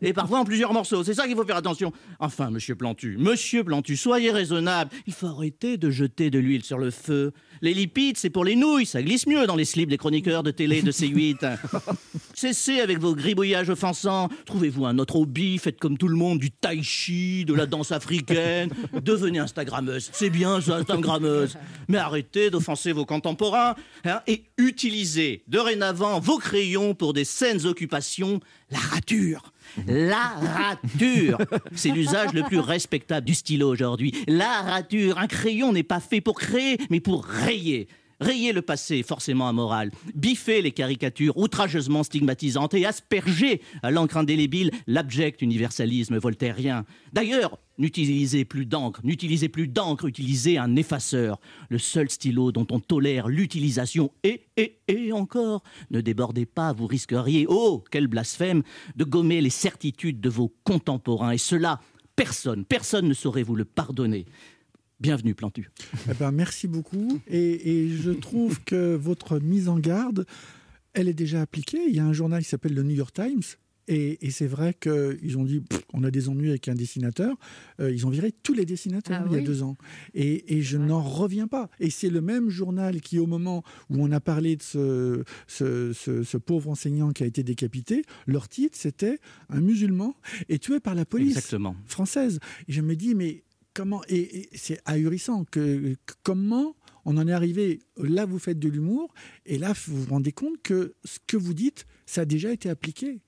Et parfois en plusieurs morceaux. C'est ça qu'il faut faire attention. Enfin, monsieur Plantu, monsieur Plantu, soyez raisonnable. Il faut arrêter de jeter de l'huile sur le feu. Les lipides, c'est pour les nouilles, ça glisse mieux dans les slips des chroniqueurs de télé de C8. Cessez avec vos gribouillages offensants. Trouvez-vous un autre hobby, faites comme tout le monde, du tai chi, de la danse africaine. Devenez Instagrammeuse. C'est bien ça, Instagrammeuse. Mais arrêtez d'offenser vos contemporains hein, et utilisez dorénavant vos crayons pour des saines occupations. La rature. La rature C'est l'usage le plus respectable du stylo aujourd'hui. La rature Un crayon n'est pas fait pour créer, mais pour rayer. Rayer le passé, forcément amoral. Biffer les caricatures outrageusement stigmatisantes et asperger à l'encre indélébile l'abject universalisme voltairien. D'ailleurs, n'utilisez plus d'encre, n'utilisez plus d'encre, utilisez un effaceur. Le seul stylo dont on tolère l'utilisation et, et, et encore. Ne débordez pas, vous risqueriez, oh, quel blasphème, de gommer les certitudes de vos contemporains. Et cela, personne, personne ne saurait vous le pardonner. Bienvenue, Plantu. Eh ben, merci beaucoup. Et, et je trouve que votre mise en garde, elle est déjà appliquée. Il y a un journal qui s'appelle le New York Times. Et, et c'est vrai qu'ils ont dit Pff, on a des ennuis avec un dessinateur. Euh, ils ont viré tous les dessinateurs Ah il y a oui. deux ans. Et, et je n'en reviens pas. Et c'est le même journal qui, au moment où on a parlé de ce, ce, ce- ce pauvre enseignant qui a été décapité, leur titre c'était Un musulman est tué par la police Exactement. française. Et je me dis, mais comment Et, et c'est ahurissant que, que- comment on en est arrivé. Là, vous faites de l'humour, et là, vous vous rendez compte que ce que vous dites, ça a déjà été appliqué.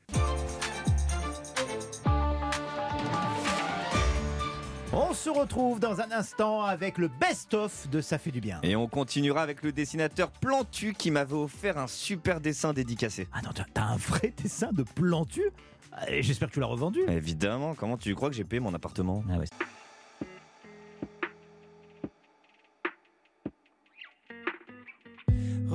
On se retrouve dans un instant avec le best-of de Ça fait du bien. Et on continuera avec le dessinateur Plantu qui m'avait offert un super dessin dédicacé. Ah non, t'as- un vrai dessin de Plantu? Et J'espère que tu l'as revendu. Évidemment, comment tu crois que j'ai payé mon appartement? Ah ouais.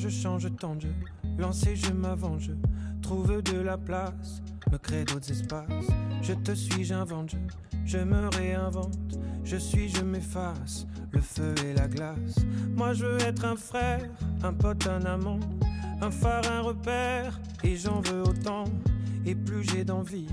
Je change tant de jeu, lancer je m'avance, trouve de la place, me crée d'autres espaces. Je te suis, j'invente, je me réinvente, je suis, je m'efface, le feu et la glace. Moi je veux être un frère, un pote, un amant, un phare, un repère, et j'en veux autant. Et plus j'ai d'envie,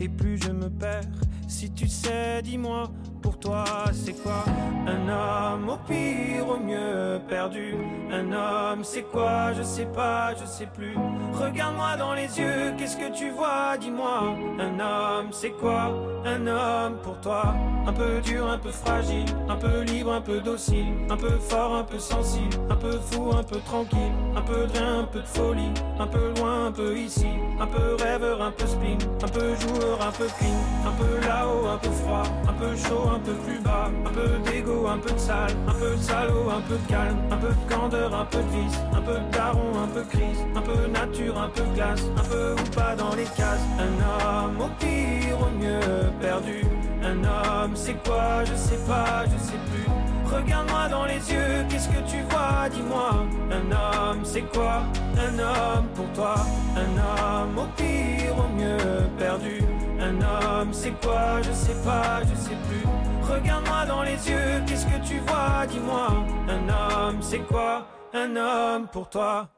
et plus je me perds. Si tu sais, dis-moi, pour toi c'est quoi Un homme au pire, au mieux perdu. Un homme c'est quoi Je sais pas, je sais plus. Regarde-moi dans les yeux, qu'est-ce que tu vois Dis-moi. Un homme c'est quoi Un homme pour toi. Un peu dur, un peu fragile, un peu libre, un peu docile, un peu fort, un peu sensible, un peu fou, un peu tranquille, un peu de rien, un peu de folie, un peu loin, un peu ici, un peu rêveur, un peu spleen, un peu joueur, un peu clean, un peu un peu froid, un peu chaud, un peu plus bas, un peu d'ego, un peu de sale, un peu de salaud, un peu de calme, un peu de candeur, un peu de vice, un peu de daron, un peu crise, un peu nature, un peu glace, un peu ou pas dans les cases. Un homme au pire, au mieux perdu. Un homme, c'est quoi Je sais pas, je sais plus. Regarde-moi dans les yeux, qu'est-ce que tu vois Dis-moi. Un homme, c'est quoi Un homme pour toi. Un homme au pire, au mieux perdu. Un homme, c'est quoi? Je sais pas, je sais plus. Regarde-moi dans les yeux, qu'est-ce que tu vois? Dis-moi. Un homme, c'est quoi? Un homme pour toi.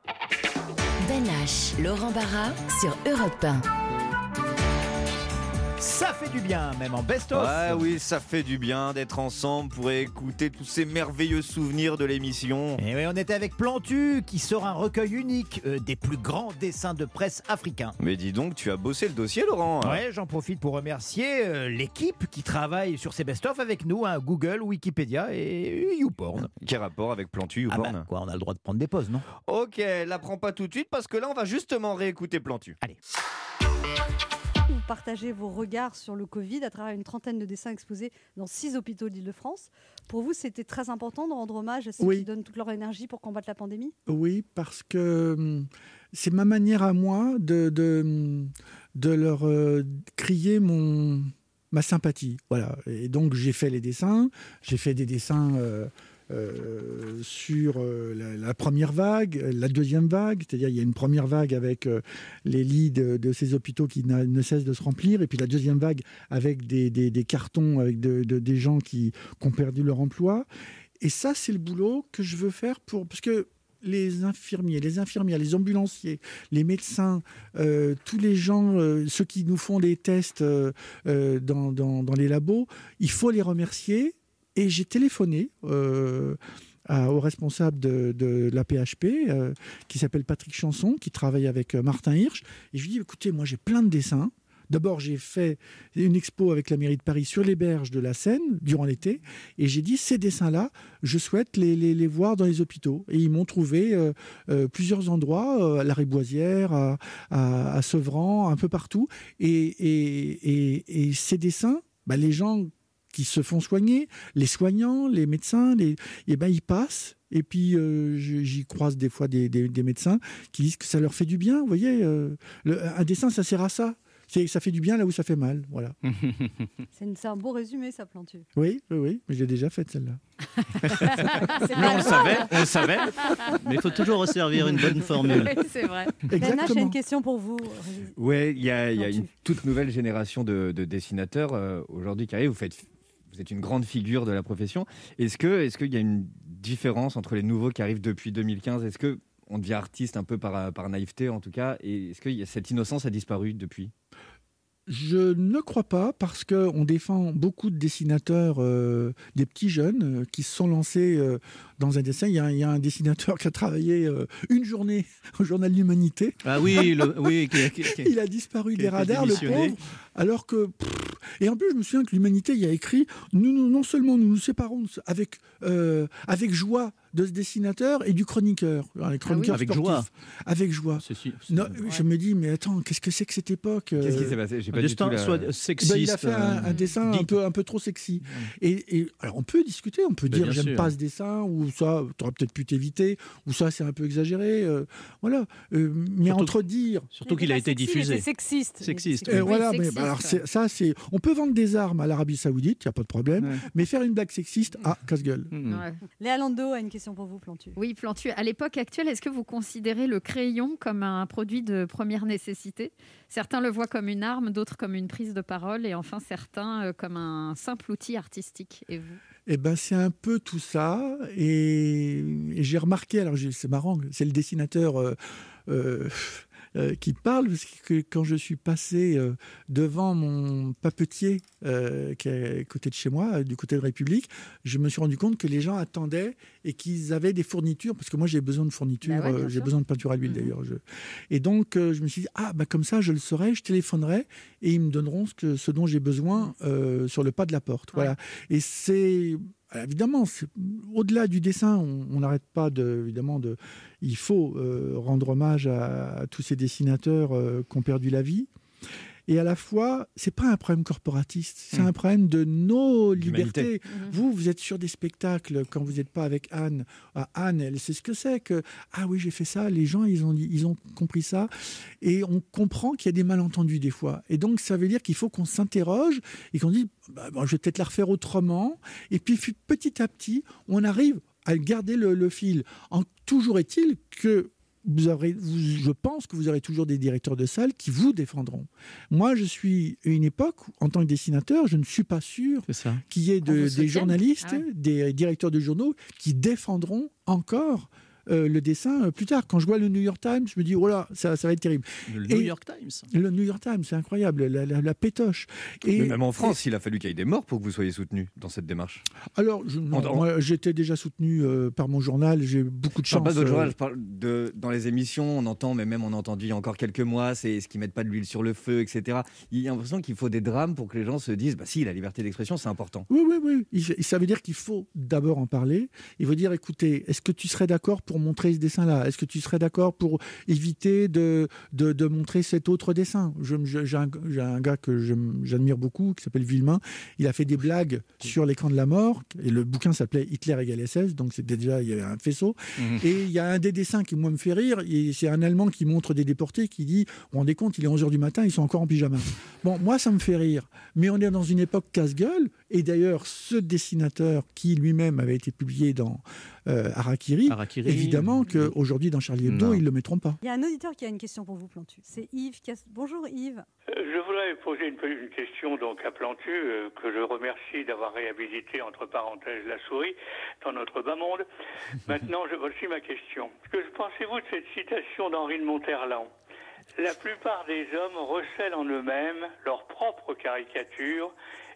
Ben H, Laurent Barra sur Europe 1. Ça fait du bien, même en best-of. Ouais, oui, ça fait du bien d'être ensemble pour écouter tous ces merveilleux souvenirs de l'émission. Et oui, on était avec Plantu, qui sort un recueil unique euh, des plus grands dessins de presse africains. Mais dis donc, tu as bossé le dossier, Laurent hein Ouais, j'en profite pour remercier euh, l'équipe qui travaille sur ces best-of avec nous, hein, Google, Wikipédia et YouPorn. Quel rapport avec Plantu, Ah YouPorn bah, quoi, on a le droit de prendre des pauses, non? Ok, la prends pas tout de suite parce que là, on va justement réécouter Plantu. Allez. Vous partagez vos regards sur le Covid à travers une trentaine de dessins exposés dans six hôpitaux d'Île-de-France. Pour vous, c'était très important de rendre hommage à ceux Oui. qui donnent toute leur énergie pour combattre la pandémie? Oui, parce que hum, c'est ma manière à moi de, de, hum, de leur euh, crier mon, ma sympathie. Voilà. Et donc j'ai fait les dessins, j'ai fait des dessins euh, euh, sur euh, la, première vague, la deuxième vague, c'est-à-dire il y a une première vague avec euh, les lits de, ces hôpitaux qui ne cessent de se remplir, et puis la deuxième vague avec des, des- des cartons avec de- de- des gens qui, ont perdu leur emploi. Et ça, c'est le boulot que je veux faire pour... Parce que les infirmiers, les infirmières, les ambulanciers, les médecins, tous les gens, ceux qui nous font les tests dans les labos, il faut les remercier. Et j'ai téléphoné euh, au responsable de, la PHP, euh, qui s'appelle Patrick Chanson, qui travaille avec euh, Martin Hirsch. Et je lui dis, écoutez, moi j'ai plein de dessins. D'abord, j'ai fait une expo avec la mairie de Paris sur les berges de la Seine durant l'été. Et j'ai dit, ces dessins-là, je souhaite les, voir dans les hôpitaux. Et ils m'ont trouvé plusieurs endroits, à la Riboisière, à, à, à Sevran, un peu partout. Et ces dessins, bah, les gens qui se font soigner, les soignants, les médecins, les, eh ben, ils passent. Et puis, euh, j'y croise des fois des, des- des médecins qui disent que ça leur fait du bien. Vous voyez, euh, le- un dessin, ça sert à ça. C'est- Ça fait du bien là où ça fait mal. Voilà. C'est un beau résumé, ça, Plantu. Oui, oui, oui, mais l'ai déjà faite celle-là. Mais on le savait, on le savait. Mais il faut toujours resservir une bonne formule. Oui, c'est vrai. J'ai une question pour vous. Ouais, il y a, y une toute nouvelle génération de, de dessinateurs euh, aujourd'hui qui arrive. Vous, faites, vous êtes une grande figure de la profession. Est-ce que, est-ce qu'il y a une différence entre les nouveaux qui arrivent depuis 2015 Est-ce que on devient artiste un peu par, naïveté en tout cas? Et est-ce que cette innocence a disparu depuis? Je ne crois pas parce qu'on défend beaucoup de dessinateurs, euh, des petits jeunes euh, qui se sont lancés euh, dans un dessin. Il y, a, un- il y a un dessinateur qui a travaillé euh, une journée au journal de l'Humanité. Ah oui, le- oui, qui- qui- qui- il a disparu qui des radars, le pauvre. Alors que. pff, et en plus, je me souviens que l'Humanité y a écrit nous, nous- non seulement nous nous séparons avec, euh, avec joie de ce dessinateur et du chroniqueur. Alors, les chroniqueurs Avec sportifs. joie. Avec joie. Non, Je me dis, mais attends, qu'est-ce que c'est que cette époque Qu'est-ce qui euh, s'est passé? J'ai pas du tout la- soit ben, sexiste. il a fait un, un euh, dessin un peu, un peu trop sexy. Et, et- alors on peut discuter, on peut Ben, dire j'aime sûr. pas ce dessin, ou ça, tu aurais peut-être pu t'éviter, ou ça c'est un peu exagéré. euh, voilà. Euh, mais Surtout- entre dire. Surtout qu'il a été diffusé. C'est sexiste. Sexiste. Euh, oui. voilà, mais bah, alors ça c'est. On peut vendre des armes à l'Arabie Saoudite, il y a pas de problème, mais faire une blague sexiste, ah casse-gueule. Ouais. Léa Lando a une question pour vous, Plantu. Oui, Plantu, à l'époque actuelle, est-ce que vous considérez le crayon comme un produit de première nécessité? Certains le voient comme une arme, d'autres comme une prise de parole, et enfin certains euh, comme un simple outil artistique. Et vous? Eh ben, c'est un peu tout ça. Et, j'ai remarqué, alors c'est marrant, c'est le dessinateur euh, euh, euh, qui parle, parce que quand je suis passé euh, devant mon papetier euh, qui est à côté de chez moi, du côté de République, je me suis rendu compte que les gens attendaient et qu'ils avaient des fournitures, parce que moi j'ai besoin de fournitures, Bah ouais, j'ai besoin de peinture à l'huile Mhm. d'ailleurs. je- Et donc je me suis dit, ah bah comme ça je le saurai, je téléphonerai et ils me donneront ce, que, ce dont j'ai besoin sur le pas de la porte. Voilà. Et c'est évidemment, c'est- au-delà du dessin, on n'arrête pas de, évidemment de. Il faut euh, rendre hommage à, à tous ces dessinateurs euh, qui ont perdu la vie. Et à la fois, c'est pas un problème corporatiste, c'est un problème de nos libertés. Vous, vous êtes sur des spectacles quand vous n'êtes pas avec Anne. Ah, Anne, elle sait ce que c'est que ah oui, j'ai fait ça. Les gens, ils ont ils ont compris ça, et on comprend qu'il y a des malentendus des fois. Et donc, ça veut dire qu'il faut qu'on s'interroge et qu'on dise, bah, bon, je vais peut-être la refaire autrement. Et puis, petit à petit, on arrive à garder le, le fil. En, toujours est-il que vous aurez, vous- je pense que vous aurez toujours des directeurs de salle qui vous défendront. Moi, je suis à une époque, où, en tant que dessinateur, je ne suis pas sûr qu'il y ait de- des journalistes, Ah ouais. des directeurs de journaux qui défendront encore euh, le dessin euh, plus tard. Quand je vois le New York Times, je me dis, oh là, ça, ça va être terrible. Le Et- New York Times. Le New York Times, c'est incroyable, la, la- la pétoche. Et, Mais même en France, il a fallu qu'il y ait des morts pour que vous soyez soutenu dans cette démarche. Alors, j'étais déjà soutenu euh, par mon journal, j'ai beaucoup de chance. pas euh, journal, je parle de dans les émissions, on entend, mais même on a entendu il y a encore quelques mois, c'est ce qui mettent pas de l'huile sur le feu, etc. Il y a l'impression qu'il faut des drames pour que les gens se disent, bah si, la liberté d'expression, c'est important. Oui, oui, oui. Ça veut dire qu'il faut d'abord en parler. Il faut dire, écoutez, est-ce que tu serais d'accord pour montrer ce dessin-là Est-ce que tu serais d'accord pour éviter de, de, de montrer cet autre dessin? J'ai un, gars que j'admire beaucoup, qui s'appelle Villemain. Il a fait des blagues sur l'écran de la mort. Et le bouquin s'appelait Hitler égale SS, donc c'était déjà, il y avait un faisceau. Et il y a un des dessins qui, moi, me fait rire. C'est un Allemand qui montre des déportés qui dit, vous vous rendez compte, il est 11h du matin, ils sont encore en pyjama. Bon, moi, ça me fait rire. Mais on est dans une époque casse-gueule. Et d'ailleurs, ce dessinateur qui lui-même avait été publié dans euh, Harakiri, Harakiri. évidemment qu'aujourd'hui, dans Charlie Hebdo, Non. ils ne le mettront pas. Il y a un auditeur qui a une question pour vous, Plantu. C'est Yves. Bonjour Yves. Euh, Je voudrais poser une, une question donc à Plantu, euh, que je remercie d'avoir réhabilité entre parenthèses la souris dans notre bas monde. Maintenant, je, voici ma question. Que pensez-vous de cette citation d'Henri de Monterland? La plupart des hommes recèlent en eux-mêmes leur propre caricature,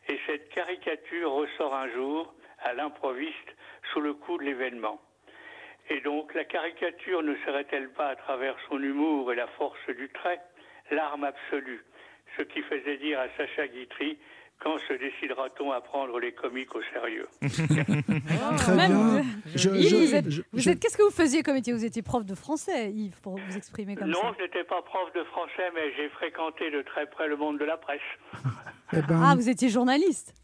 et cette caricature ressort un jour à l'improviste sous le coup de l'événement. Et donc, la caricature ne serait-elle pas, à travers son humour et la force du trait, l'arme absolue? Ce qui faisait dire à Sacha Guitry quand se décidera-t-on à prendre les comiques au sérieux Très Même bien. vous- Je- Yves, je- vous êtes- je- vous je- êtes- Qu'est-ce que vous faisiez comme métier Vous étiez prof de français, Yves, pour vous exprimer comme Non, ça. je n'étais pas prof de français, mais j'ai fréquenté de très près le monde de la presse. Eh ben, Ah, vous étiez journaliste.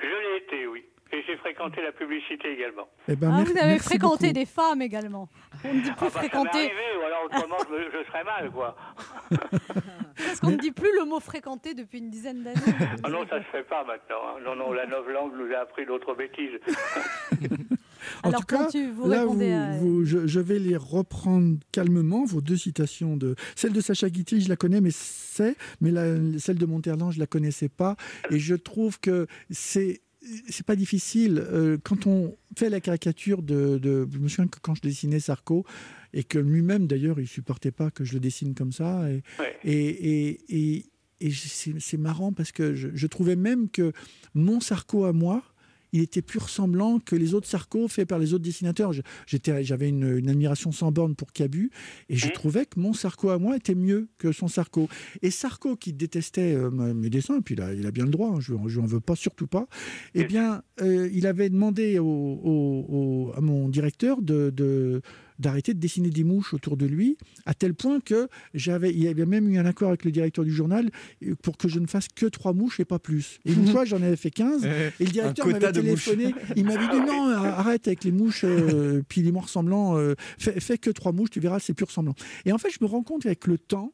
Je l'ai été, oui. Et j'ai fréquenté la publicité également. eh ben, Ah, vous avez merci fréquenté beaucoup. des femmes également. On ne dit plus Ah bah, ça fréquenter. arrivé, ou alors autrement je, me- je serais mal, quoi. Parce qu'on ne dit plus le mot fréquenter depuis une dizaine d'années. Ah non, ça se fait pas maintenant. hein. Non, non, la novlangue nous a appris d'autres bêtises. En Alors, tout cas, Plantu, vous là, répondez vous- à- vous- je, je vais les reprendre calmement, vos deux citations. De... Celle de Sacha Guitry, je la connais, mais c'est, mais la- celle de Monterland, je la connaissais pas. Et je trouve que c'est c'est pas difficile Euh, quand on fait la caricature de, de je me souviens que quand je dessinais Sarko et que lui-même d'ailleurs il supportait pas que je le dessine comme ça et et, et, et- et c'est c'est marrant parce que je, je trouvais même que mon Sarko à moi il était plus ressemblant que les autres Sarko faits par les autres dessinateurs. J'avais une, une admiration sans borne pour Cabu et je trouvais que mon Sarko à moi était mieux que son Sarko. Et Sarko, qui détestait euh, mes dessins, et puis il a, il a bien le droit, hein, je ne en veux pas, surtout pas, eh bien, euh, il avait demandé au, au- au- à mon directeur de. de- d'arrêter de dessiner des mouches autour de lui, à tel point que j'avais, il y avait même eu un accord avec le directeur du journal euh, pour que je ne fasse que trois mouches et pas plus. Et une fois, j'en avais fait 15, et le directeur m'avait téléphoné, il m'avait dit non, arrête avec les mouches, euh, puis les mots ressemblants, euh, fais, fais que trois mouches, tu verras, c'est plus ressemblant. Et en fait, je me rends compte avec le temps,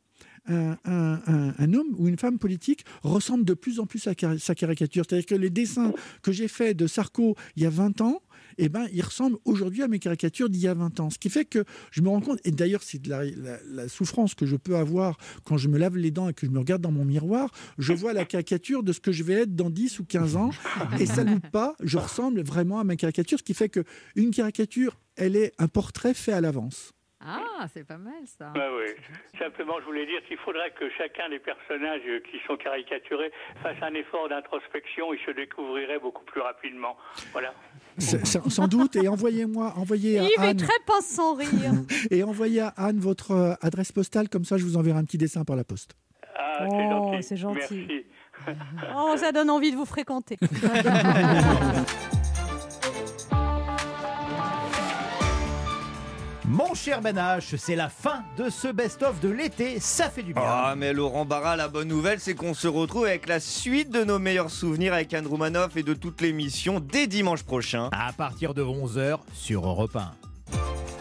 un, un- un- homme ou une femme politique ressemble de plus en plus à sa caricature. C'est-à-dire que les dessins que j'ai faits de Sarko il y a 20 ans, eh ben, ils ressemblent aujourd'hui à mes caricatures d'il y a 20 ans. Ce qui fait que je me rends compte, et d'ailleurs c'est la, souffrance que je peux avoir quand je me lave les dents et que je me regarde dans mon miroir, je vois la caricature de ce que je vais être dans 10 ou 15 ans, et ça ne pas, je ressemble vraiment à ma caricature, ce qui fait que une caricature, elle est un portrait fait à l'avance. Ah, c'est pas mal ça. Ouais, ouais. Simplement, je voulais dire qu'il faudrait que chacun des personnages qui sont caricaturés fasse un effort d'introspection. Ils se découvriraient beaucoup plus rapidement. Voilà. Sans doute, et envoyez-moi, envoyez à est Anne, très pince sans rire. et envoyez à Anne votre euh, adresse postale, comme ça je vous enverrai un petit dessin par la poste. Ah, c'est Oh, gentil. c'est gentil. Merci. Oh, ça donne envie de vous fréquenter. Mon cher Ben H, c'est la fin de ce best-of de l'été, ça fait du bien. Ah, mais Laurent Barra, la bonne nouvelle, c'est qu'on se retrouve avec la suite de nos meilleurs souvenirs avec Anne Roumanoff et de toute l'émission dès dimanche prochain. À partir de 11h sur Europe 1.